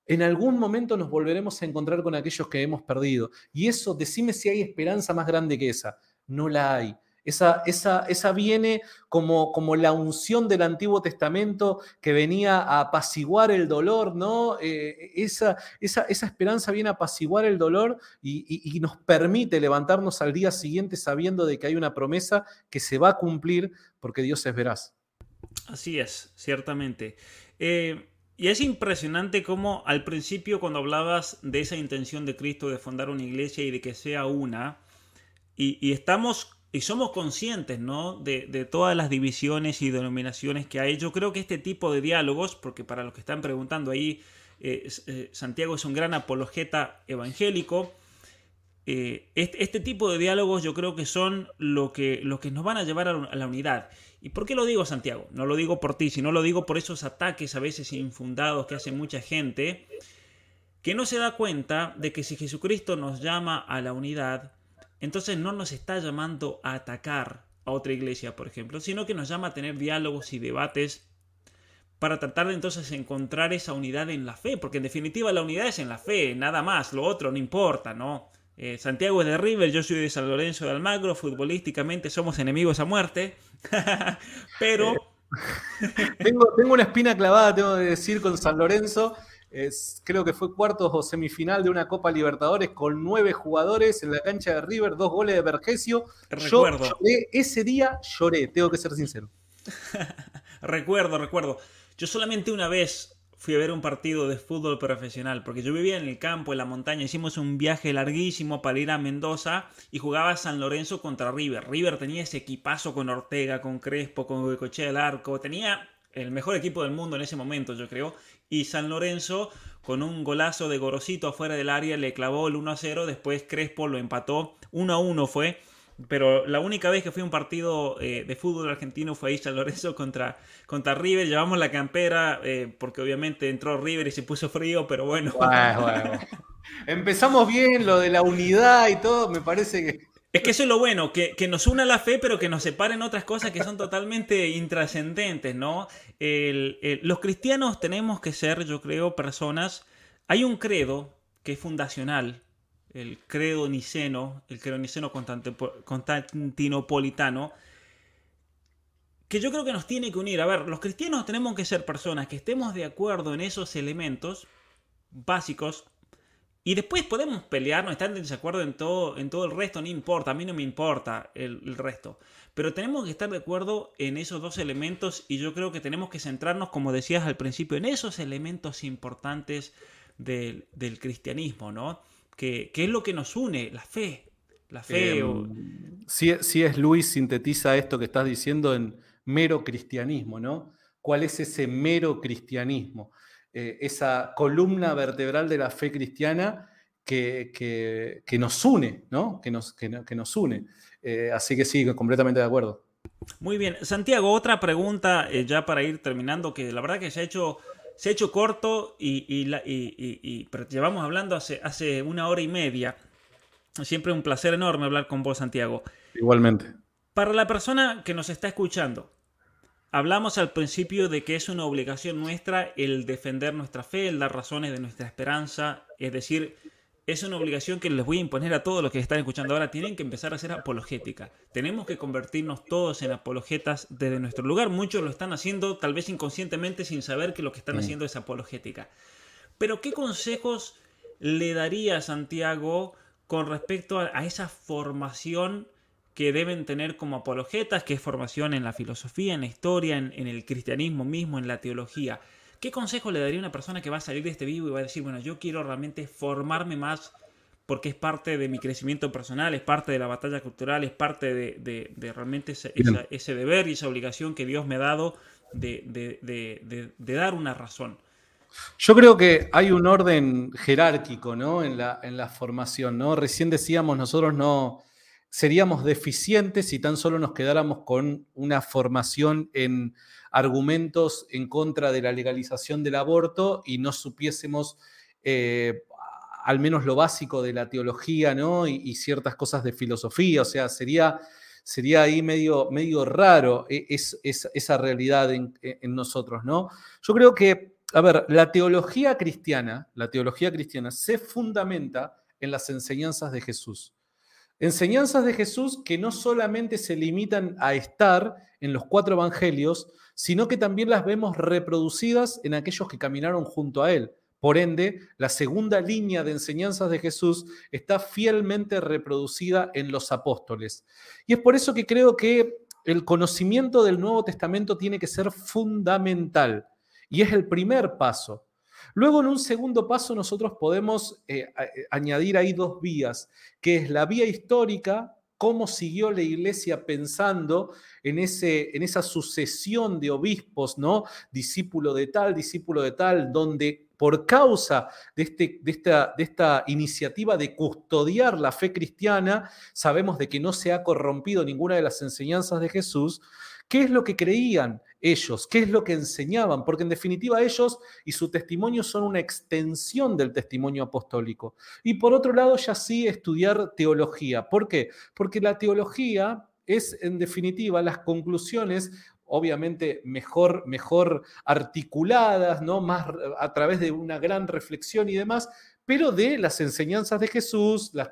en algún momento nos volveremos a encontrar con aquellos que hemos perdido. Y eso, decime si hay esperanza más grande que esa. No la hay. Esa, esa, esa viene como, como, la unción del Antiguo Testamento que venía a apaciguar el dolor, ¿no? Eh, esa, esa, esa, esperanza viene a apaciguar el dolor y, nos permite levantarnos al día siguiente sabiendo de que hay una promesa que se va a cumplir porque Dios es veraz. Así es, ciertamente. Eh, y es impresionante cómo al principio cuando hablabas de esa intención de Cristo de fundar una iglesia y de que sea una, y, estamos y somos conscientes ¿no? de, todas las divisiones y denominaciones que hay, yo creo que este tipo de diálogos, porque para los que están preguntando ahí, eh, eh, Santiago es un gran apologeta evangélico, eh, este, este, tipo de diálogos yo creo que son lo que, lo que nos van a llevar a la unidad. ¿Y por qué lo digo, Santiago? No lo digo por ti, sino lo digo por esos ataques a veces infundados que hace mucha gente que no se da cuenta de que si Jesucristo nos llama a la unidad, entonces no nos está llamando a atacar a otra iglesia, por ejemplo, sino que nos llama a tener diálogos y debates para tratar de entonces encontrar esa unidad en la fe, porque en definitiva la unidad es en la fe, nada más, lo otro no importa, ¿no? Eh, Santiago es de River, yo soy de San Lorenzo de Almagro, futbolísticamente somos enemigos a muerte, pero... tengo, tengo, una espina clavada, tengo que decir, con San Lorenzo. Es, creo que fue cuartos o semifinal de una Copa Libertadores con nueve jugadores en la cancha de River, dos goles de Vergesio. Recuerdo. ese día lloré, tengo que ser sincero. recuerdo, recuerdo. Yo solamente una vez fui a ver un partido de fútbol profesional, porque yo vivía en el campo, en la montaña, hicimos un viaje larguísimo para ir a Mendoza y jugaba San Lorenzo contra River. River tenía ese equipazo con Ortega, con Crespo, con Coche del Arco, tenía el mejor equipo del mundo en ese momento, yo creo, y San Lorenzo con un golazo de Gorosito afuera del área le clavó el 1 a 0, después Crespo lo empató, 1 a 1 fue pero la única vez que fui a un partido eh, de fútbol argentino fue ahí San Lorenzo contra, contra River. Llevamos la campera eh, porque obviamente entró River y se puso frío, pero bueno. Empezamos bien lo de la unidad y todo, me parece que... Es que eso es lo bueno, que, nos una la fe, pero que nos separen otras cosas que son totalmente intrascendentes, ¿no? los cristianos tenemos que ser, yo creo, personas... Hay un credo que es fundacional el credo niceno, el credo niceno constantinopolitano, que yo creo que nos tiene que unir. A ver, los cristianos tenemos que ser personas que estemos de acuerdo en esos elementos básicos y después podemos pelearnos, estar en desacuerdo en todo, en todo el resto, no importa, a mí no me importa el, resto. Pero tenemos que estar de acuerdo en esos dos elementos y yo creo que tenemos que centrarnos, como decías al principio, en esos elementos importantes del, del cristianismo, ¿no? ¿Qué es lo que nos une, la fe. La fe. Em, si, es Luis, sintetiza esto que estás diciendo en mero cristianismo, ¿no? ¿Cuál es ese mero cristianismo? Eh, esa columna vertebral de la fe cristiana que, que, nos une, ¿no? Que nos, que, nos une. Eh, así que sí, completamente de acuerdo. Muy bien. Santiago, otra pregunta eh, ya para ir terminando, que la verdad que se ha hecho se ha hecho corto y, pero llevamos hablando hace, hace una hora y media. Siempre un placer enorme hablar con vos, Santiago. Igualmente. Para la persona que nos está escuchando, Hablamos al principio de que es una obligación nuestra el defender nuestra fe, el dar razones de nuestra esperanza, es decir, es una obligación que les voy a imponer a todos los que están escuchando ahora. Tienen que empezar a hacer apologética. Tenemos que convertirnos todos en apologetas desde nuestro lugar. Muchos lo están haciendo tal vez inconscientemente sin saber que lo que están haciendo es apologética. Pero ¿qué consejos le daría Santiago con respecto a, esa formación que deben tener como apologetas, que es formación en la filosofía, en la historia, en, en el cristianismo mismo, en la teología? ¿Qué consejo le daría a una persona que va a salir de este vivo y va a decir, bueno, yo quiero realmente formarme más porque es parte de mi crecimiento personal, es parte de la batalla cultural, es parte de, realmente ese, deber y esa obligación que Dios me ha dado de, dar una razón? Yo creo que hay un orden jerárquico ¿no? en, la, en la formación. ¿no? Recién decíamos, nosotros no seríamos deficientes si tan solo nos quedáramos con una formación en argumentos en contra de la legalización del aborto y no supiésemos eh, al menos lo básico de la teología ¿no? y, ciertas cosas de filosofía. O sea, sería, sería ahí medio, medio raro e, es, esa realidad en, en, nosotros. ¿no? Yo creo que, a ver, la teología cristiana, la teología cristiana se fundamenta en las enseñanzas de Jesús. Enseñanzas de Jesús que no solamente se limitan a estar en los cuatro evangelios, sino que también las vemos reproducidas en aquellos que caminaron junto a Él. Por ende, la segunda línea de enseñanzas de Jesús está fielmente reproducida en los apóstoles. Y es por eso que creo que el conocimiento del Nuevo Testamento tiene que ser fundamental y es el primer paso. Luego, en un segundo paso, nosotros podemos eh, eh, añadir ahí dos vías, que es la vía histórica cómo siguió la iglesia pensando en, ese, en esa sucesión de obispos, ¿no? Discípulo de tal, discípulo de tal, donde por causa de, este, de, esta, de esta iniciativa de custodiar la fe cristiana, sabemos de que no se ha corrompido ninguna de las enseñanzas de Jesús, ¿Qué es lo que creían ellos? ¿Qué es lo que enseñaban? Porque en definitiva ellos y su testimonio son una extensión del testimonio apostólico. Y por otro lado, ya sí estudiar teología. ¿Por qué? Porque la teología es en definitiva las conclusiones obviamente mejor, mejor articuladas, ¿no? más a través de una gran reflexión y demás, pero de las enseñanzas de Jesús, la,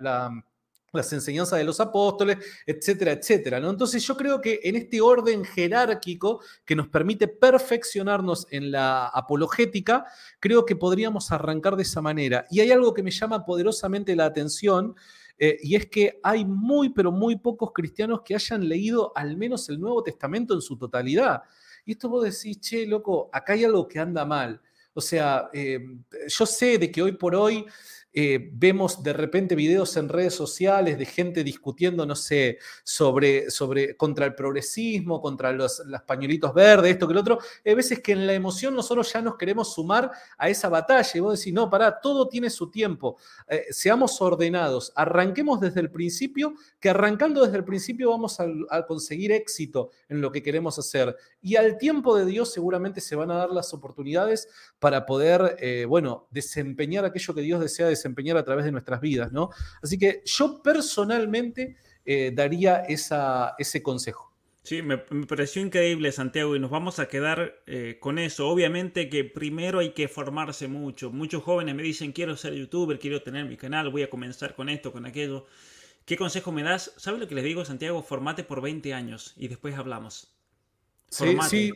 la las enseñanzas de los apóstoles, etcétera, etcétera. Entonces yo creo que en este orden jerárquico que nos permite perfeccionarnos en la apologética, creo que podríamos arrancar de esa manera. Y hay algo que me llama poderosamente la atención, eh, y es que hay muy, pero muy pocos cristianos que hayan leído al menos el Nuevo Testamento en su totalidad. Y esto vos decís, che, loco, acá hay algo que anda mal. O sea, eh, yo sé de que hoy por hoy eh, vemos de repente videos en redes sociales de gente discutiendo, no sé, sobre, sobre contra el progresismo, contra los, pañuelitos verdes, esto que el otro. Hay veces que en la emoción nosotros ya nos queremos sumar a esa batalla y vos decís, no, pará, todo tiene su tiempo. Eh, seamos ordenados, arranquemos desde el principio, que arrancando desde el principio vamos a, conseguir éxito en lo que queremos hacer. Y al tiempo de Dios seguramente se van a dar las oportunidades para poder, eh, bueno, desempeñar aquello que Dios desea desempeñar a través de nuestras vidas, ¿no? Así que yo personalmente eh, daría esa, ese consejo. Sí, me, pareció increíble, Santiago, y nos vamos a quedar eh, con eso. Obviamente que primero hay que formarse mucho. Muchos jóvenes me dicen, quiero ser youtuber, quiero tener mi canal, voy a comenzar con esto, con aquello. ¿Qué consejo me das? ¿Sabes lo que les digo, Santiago? Formate por 20 años y después hablamos. Sí, sí,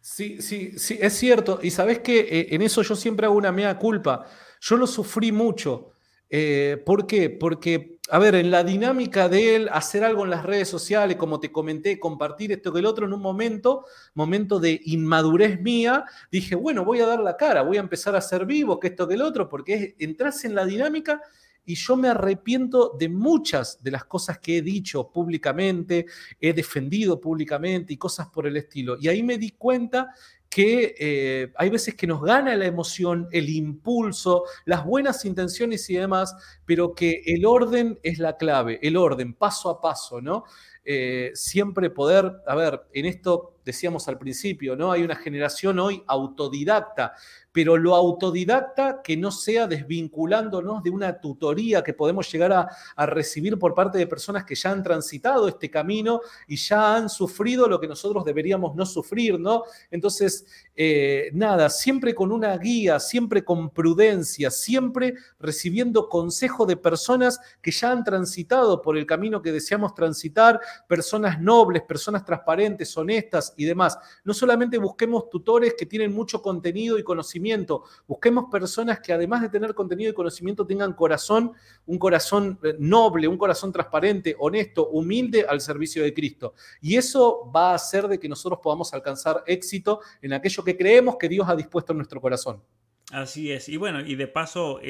sí, sí, sí, es cierto. Y sabes que eh, en eso yo siempre hago una mea culpa. Yo lo sufrí mucho. Eh, ¿Por qué? Porque, a ver, en la dinámica de él hacer algo en las redes sociales, como te comenté, compartir esto que el otro, en un momento, momento de inmadurez mía, dije, bueno, voy a dar la cara, voy a empezar a ser vivo, que esto que el otro, porque entras en la dinámica y yo me arrepiento de muchas de las cosas que he dicho públicamente, he defendido públicamente y cosas por el estilo. Y ahí me di cuenta que eh, hay veces que nos gana la emoción, el impulso, las buenas intenciones y demás, pero que el orden es la clave, el orden, paso a paso, ¿no? eh, siempre poder, a ver, en esto decíamos al principio, ¿no? Hay una generación hoy autodidacta pero lo autodidacta que no sea desvinculándonos de una tutoría que podemos llegar a, recibir por parte de personas que ya han transitado este camino y ya han sufrido lo que nosotros deberíamos no sufrir, ¿no? Entonces, eh, nada, siempre con una guía, siempre con prudencia, siempre recibiendo consejo de personas que ya han transitado por el camino que deseamos transitar, personas nobles, personas transparentes, honestas y demás. No solamente busquemos tutores que tienen mucho contenido y conocimiento, Busquemos personas que además de tener contenido y conocimiento tengan corazón, un corazón eh, noble, un corazón transparente, honesto, humilde al servicio de Cristo. Y eso va a hacer de que nosotros podamos alcanzar éxito en aquello que creemos que Dios ha dispuesto en nuestro corazón. Así es. Y bueno, y de paso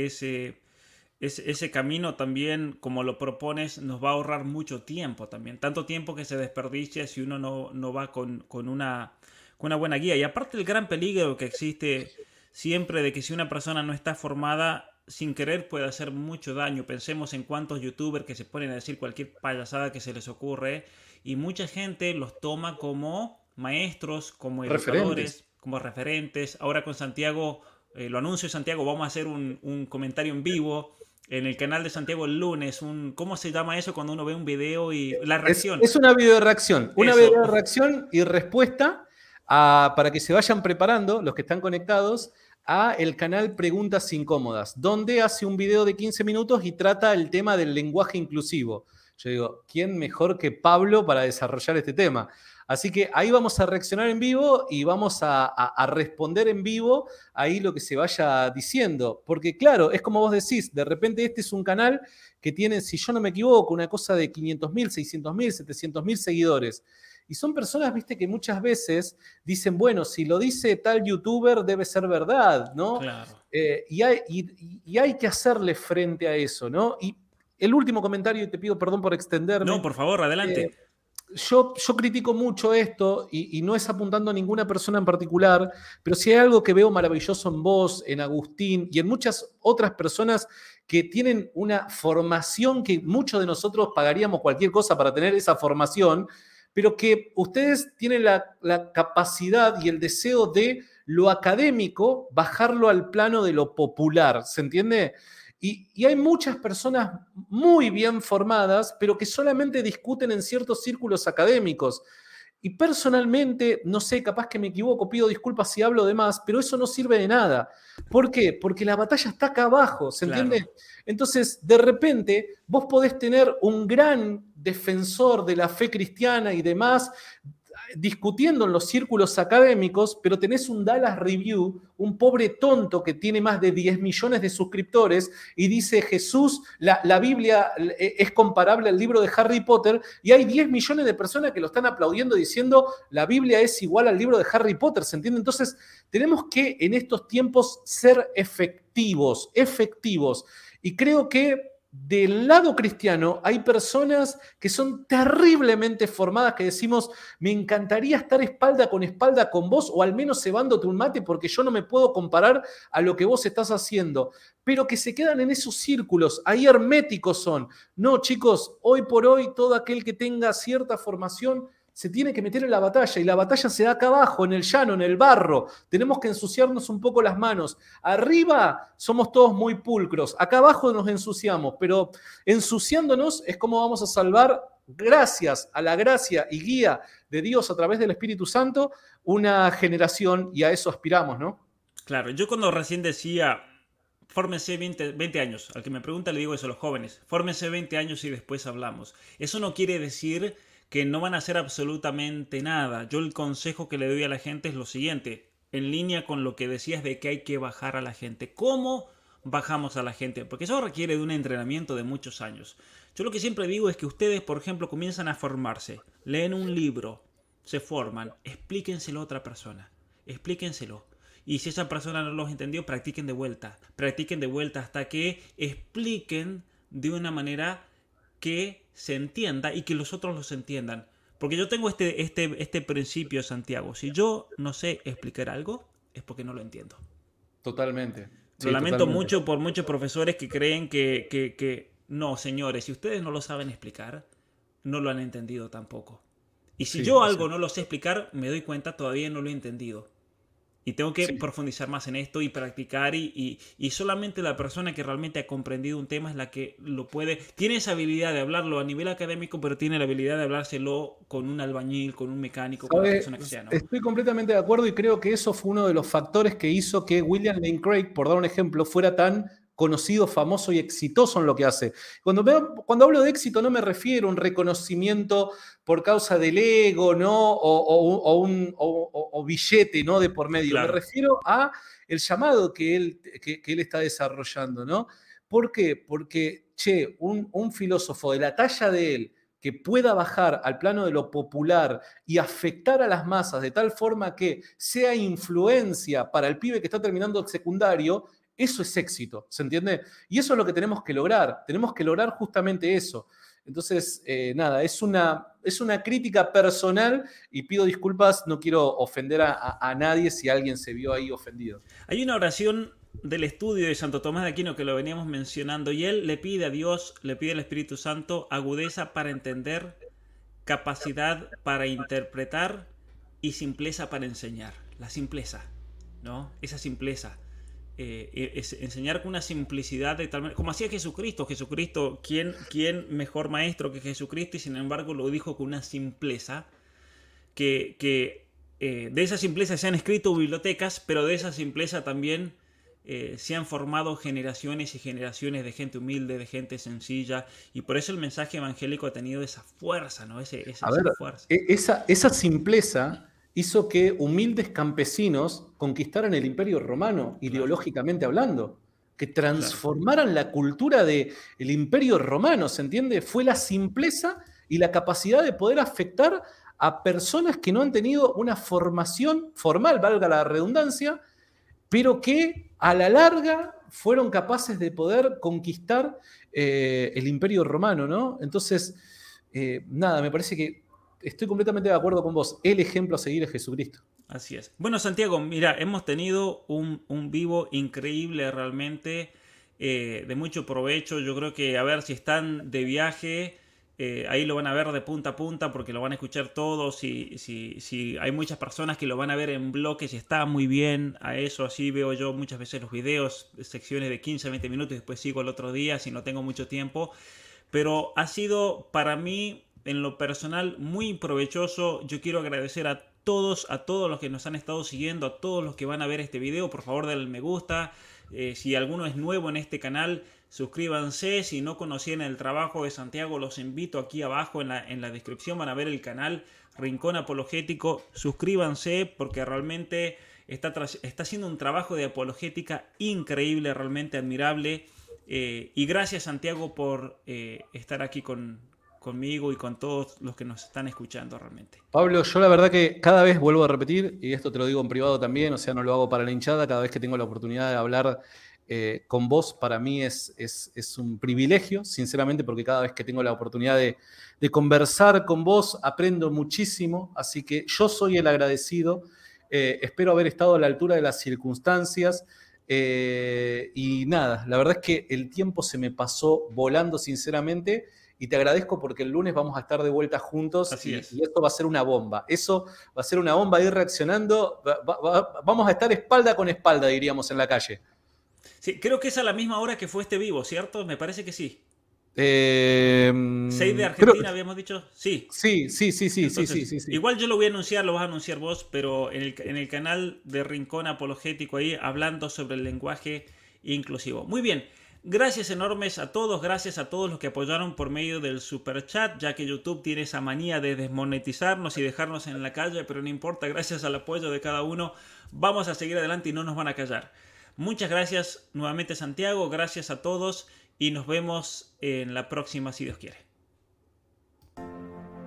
ese... Ese, camino también, como lo propones, nos va a ahorrar mucho tiempo también. Tanto tiempo que se desperdicia si uno no, no va con, una, con una buena guía. Y aparte el gran peligro que existe siempre de que si una persona no está formada, sin querer puede hacer mucho daño. Pensemos en cuántos youtubers que se ponen a decir cualquier payasada que se les ocurre y mucha gente los toma como maestros, como educadores, como referentes. Ahora con Santiago, eh, lo anuncio Santiago, vamos a hacer un, comentario en vivo en el canal de Santiago el lunes. Un, ¿Cómo se llama eso cuando uno ve un video y la reacción? Es, una video reacción, una video reacción y respuesta para que se vayan preparando los que están conectados a el canal Preguntas Incómodas, donde hace un video de 15 minutos y trata el tema del lenguaje inclusivo. Yo digo, ¿quién mejor que Pablo para desarrollar este tema? Así que ahí vamos a reaccionar en vivo y vamos a, responder en vivo ahí lo que se vaya diciendo. Porque claro, es como vos decís, de repente este es un canal que tiene, si yo no me equivoco, una cosa de 500 mil, 600 mil, 700 mil seguidores. Y son personas, viste, que muchas veces dicen, bueno, si lo dice tal youtuber debe ser verdad, ¿no? Claro. Eh, y, hay, y, hay, que hacerle frente a eso, ¿no? Y el último comentario, y te pido perdón por extenderme. No, por favor, adelante. Eh, yo, critico mucho esto y, no es apuntando a ninguna persona en particular, pero si hay algo que veo maravilloso en vos, en Agustín y en muchas otras personas que tienen una formación que muchos de nosotros pagaríamos cualquier cosa para tener esa formación, pero que ustedes tienen la, capacidad y el deseo de lo académico bajarlo al plano de lo popular, ¿se entiende? Y, y, hay muchas personas muy bien formadas, pero que solamente discuten en ciertos círculos académicos. Y personalmente, no sé, capaz que me equivoco, pido disculpas si hablo de más, pero eso no sirve de nada. ¿Por qué? Porque la batalla está acá abajo, ¿se entiende? Entonces, de repente, vos podés tener un gran defensor de la fe cristiana y demás, discutiendo en los círculos académicos, pero tenés un Dallas Review, un pobre tonto que tiene más de 10 millones de suscriptores y dice Jesús, la, la, Biblia e, es comparable al libro de Harry Potter y hay 10 millones de personas que lo están aplaudiendo diciendo la Biblia es igual al libro de Harry Potter, ¿se entiende? Entonces tenemos que en estos tiempos ser efectivos, efectivos. Y creo que del lado cristiano hay personas que son terriblemente formadas que decimos, me encantaría estar espalda con espalda con vos o al menos cebándote un mate porque yo no me puedo comparar a lo que vos estás haciendo, pero que se quedan en esos círculos, ahí herméticos son. No, chicos, hoy por hoy todo aquel que tenga cierta formación se tiene que meter en la batalla y la batalla se da acá abajo, en el llano, en el barro. Tenemos que ensuciarnos un poco las manos. Arriba somos todos muy pulcros, acá abajo nos ensuciamos, pero ensuciándonos es como vamos a salvar, gracias a la gracia y guía de Dios a través del Espíritu Santo, una generación y a eso aspiramos, ¿no? Claro, yo cuando recién decía, fórmense 20, 20, años, al que me pregunta le digo eso a los jóvenes, fórmense 20 años y después hablamos. Eso no quiere decir que no van a hacer absolutamente nada. Yo el consejo que le doy a la gente es lo siguiente, en línea con lo que decías de que hay que bajar a la gente. ¿Cómo bajamos a la gente? Porque eso requiere de un entrenamiento de muchos años. Yo lo que siempre digo es que ustedes, por ejemplo, comienzan a formarse, leen un libro, se forman, explíquenselo a otra persona, explíquenselo. Y si esa persona no los entendió, practiquen de vuelta, practiquen de vuelta hasta que expliquen de una manera que se entienda y que los otros los entiendan. Porque yo tengo este, este, este principio, Santiago. Si yo no sé explicar algo, es porque no lo entiendo. Totalmente. lo lamento mucho por muchos profesores que creen que, que, que, no, señores, si ustedes no lo saben explicar, no lo han entendido tampoco. Y si yo algo no lo sé explicar, me doy cuenta, todavía no lo he entendido. Y tengo que profundizar más en esto y practicar y, y, solamente la persona que realmente ha comprendido un tema es la que lo puede, tiene esa habilidad de hablarlo a nivel académico, pero tiene la habilidad de hablárselo con un albañil, con un mecánico, con una persona que sea. Estoy completamente de acuerdo y creo que eso fue uno de los factores que hizo que William Lane Craig, por dar un ejemplo, fuera tan conocido, famoso y exitoso en lo que hace. Cuando, cuando hablo de éxito no me refiero a un reconocimiento por causa del ego, ¿no? O, un billete, ¿no? De por medio. Me refiero a el llamado que él, que, él está desarrollando, ¿no? ¿Por qué? Porque, che, un, un filósofo de la talla de él, que pueda bajar al plano de lo popular y afectar a las masas de tal forma que sea influencia para el pibe que está terminando el secundario, eso es éxito, ¿se entiende? Y eso es lo que tenemos que lograr, tenemos que lograr justamente eso. Entonces, eh, nada, es una, es una crítica personal y pido disculpas, no quiero ofender a, nadie si alguien se vio ahí ofendido. Hay una oración del estudio de Santo Tomás de Aquino que lo veníamos mencionando y él le pide a Dios, le pide al Espíritu Santo agudeza para entender, capacidad para interpretar y simpleza para enseñar. La simpleza, ¿no? Esa simpleza. Eh, e, es enseñar con una simplicidad de tal manera, como hacía Jesucristo. Jesucristo, ¿quién, ¿quién mejor maestro que Jesucristo? Y sin embargo lo dijo con una simpleza que, que eh, de esa simpleza se han escrito bibliotecas, pero de esa simpleza también eh, se han formado generaciones y generaciones de gente humilde, de gente sencilla, y por eso el mensaje evangélico ha tenido esa fuerza, ¿no? esa fuerza. E, esa, esa simpleza hizo que humildes campesinos conquistaran el imperio romano, ideológicamente hablando, que transformaran la cultura del imperio romano, ¿se entiende? Fue la simpleza y la capacidad de poder afectar a personas que no han tenido una formación formal, valga la redundancia, pero que a la larga fueron capaces de poder conquistar eh, el imperio romano, ¿no? Entonces, eh, nada, me parece que estoy completamente de acuerdo con vos. El ejemplo a seguir es Jesucristo. Así es. Bueno, Santiago, mira, hemos tenido un, vivo increíble realmente, eh, de mucho provecho. Yo creo que, a ver, si están de viaje, eh, ahí lo van a ver de punta a punta porque lo van a escuchar todos. Si, si, hay muchas personas que lo van a ver en bloques y está muy bien a eso, así veo yo muchas veces los videos, secciones de 15, 20 minutos y después sigo el otro día si no tengo mucho tiempo. Pero ha sido para mí en lo personal muy provechoso. Yo quiero agradecer a todos, a todos los que nos han estado siguiendo, a todos los que van a ver este video. Por favor, denle me gusta. Eh, si alguno es nuevo en este canal, suscríbanse. Si no conocían el trabajo de Santiago, los invito aquí abajo en la, en la descripción. Van a ver el canal Rincón Apologético. Suscríbanse porque realmente está, está haciendo un trabajo de apologética increíble, realmente admirable. Eh, y gracias Santiago por eh, estar aquí con, conmigo y con todos los que nos están escuchando realmente. Pablo, yo la verdad que cada vez vuelvo a repetir, y esto te lo digo en privado también, o sea, no lo hago para la hinchada, cada vez que tengo la oportunidad de hablar eh, con vos, para mí es, es, un privilegio, sinceramente, porque cada vez que tengo la oportunidad de, conversar con vos, aprendo muchísimo, así que yo soy el agradecido, eh, espero haber estado a la altura de las circunstancias. Eh, y nada, la verdad es que el tiempo se me pasó volando, sinceramente y te agradezco porque el lunes vamos a estar de vuelta juntos y, esto va a ser una bomba. Eso va a ser una bomba, ir reaccionando, vamos a estar espalda con espalda, diríamos, en la calle. Sí, creo que es a la misma hora que fue este vivo, ¿cierto? Me parece que sí. Eh, ¿Seis de Argentina habíamos dicho? Sí. Sí, sí, sí, sí, sí, sí, sí, Igual yo lo voy a anunciar, lo vas a anunciar vos, pero en el, en el canal de Rincón Apologético ahí, hablando sobre el lenguaje inclusivo. Muy bien. Gracias enormes a todos, gracias a todos los que apoyaron por medio del super chat, ya que YouTube tiene esa manía de desmonetizarnos y dejarnos en la calle, pero no importa, gracias al apoyo de cada uno, vamos a seguir adelante y no nos van a callar. Muchas gracias nuevamente Santiago, gracias a todos y nos vemos en la próxima si Dios quiere.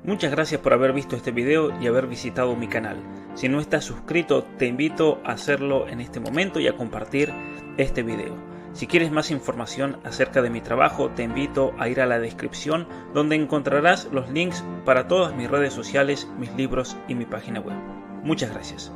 Muchas gracias por haber visto este video y haber visitado mi canal. Si no estás suscrito, te invito a hacerlo en este momento y a compartir este video. Si quieres más información acerca de mi trabajo, te invito a ir a la descripción donde encontrarás los links para todas mis redes sociales, mis libros y mi página web. Muchas gracias.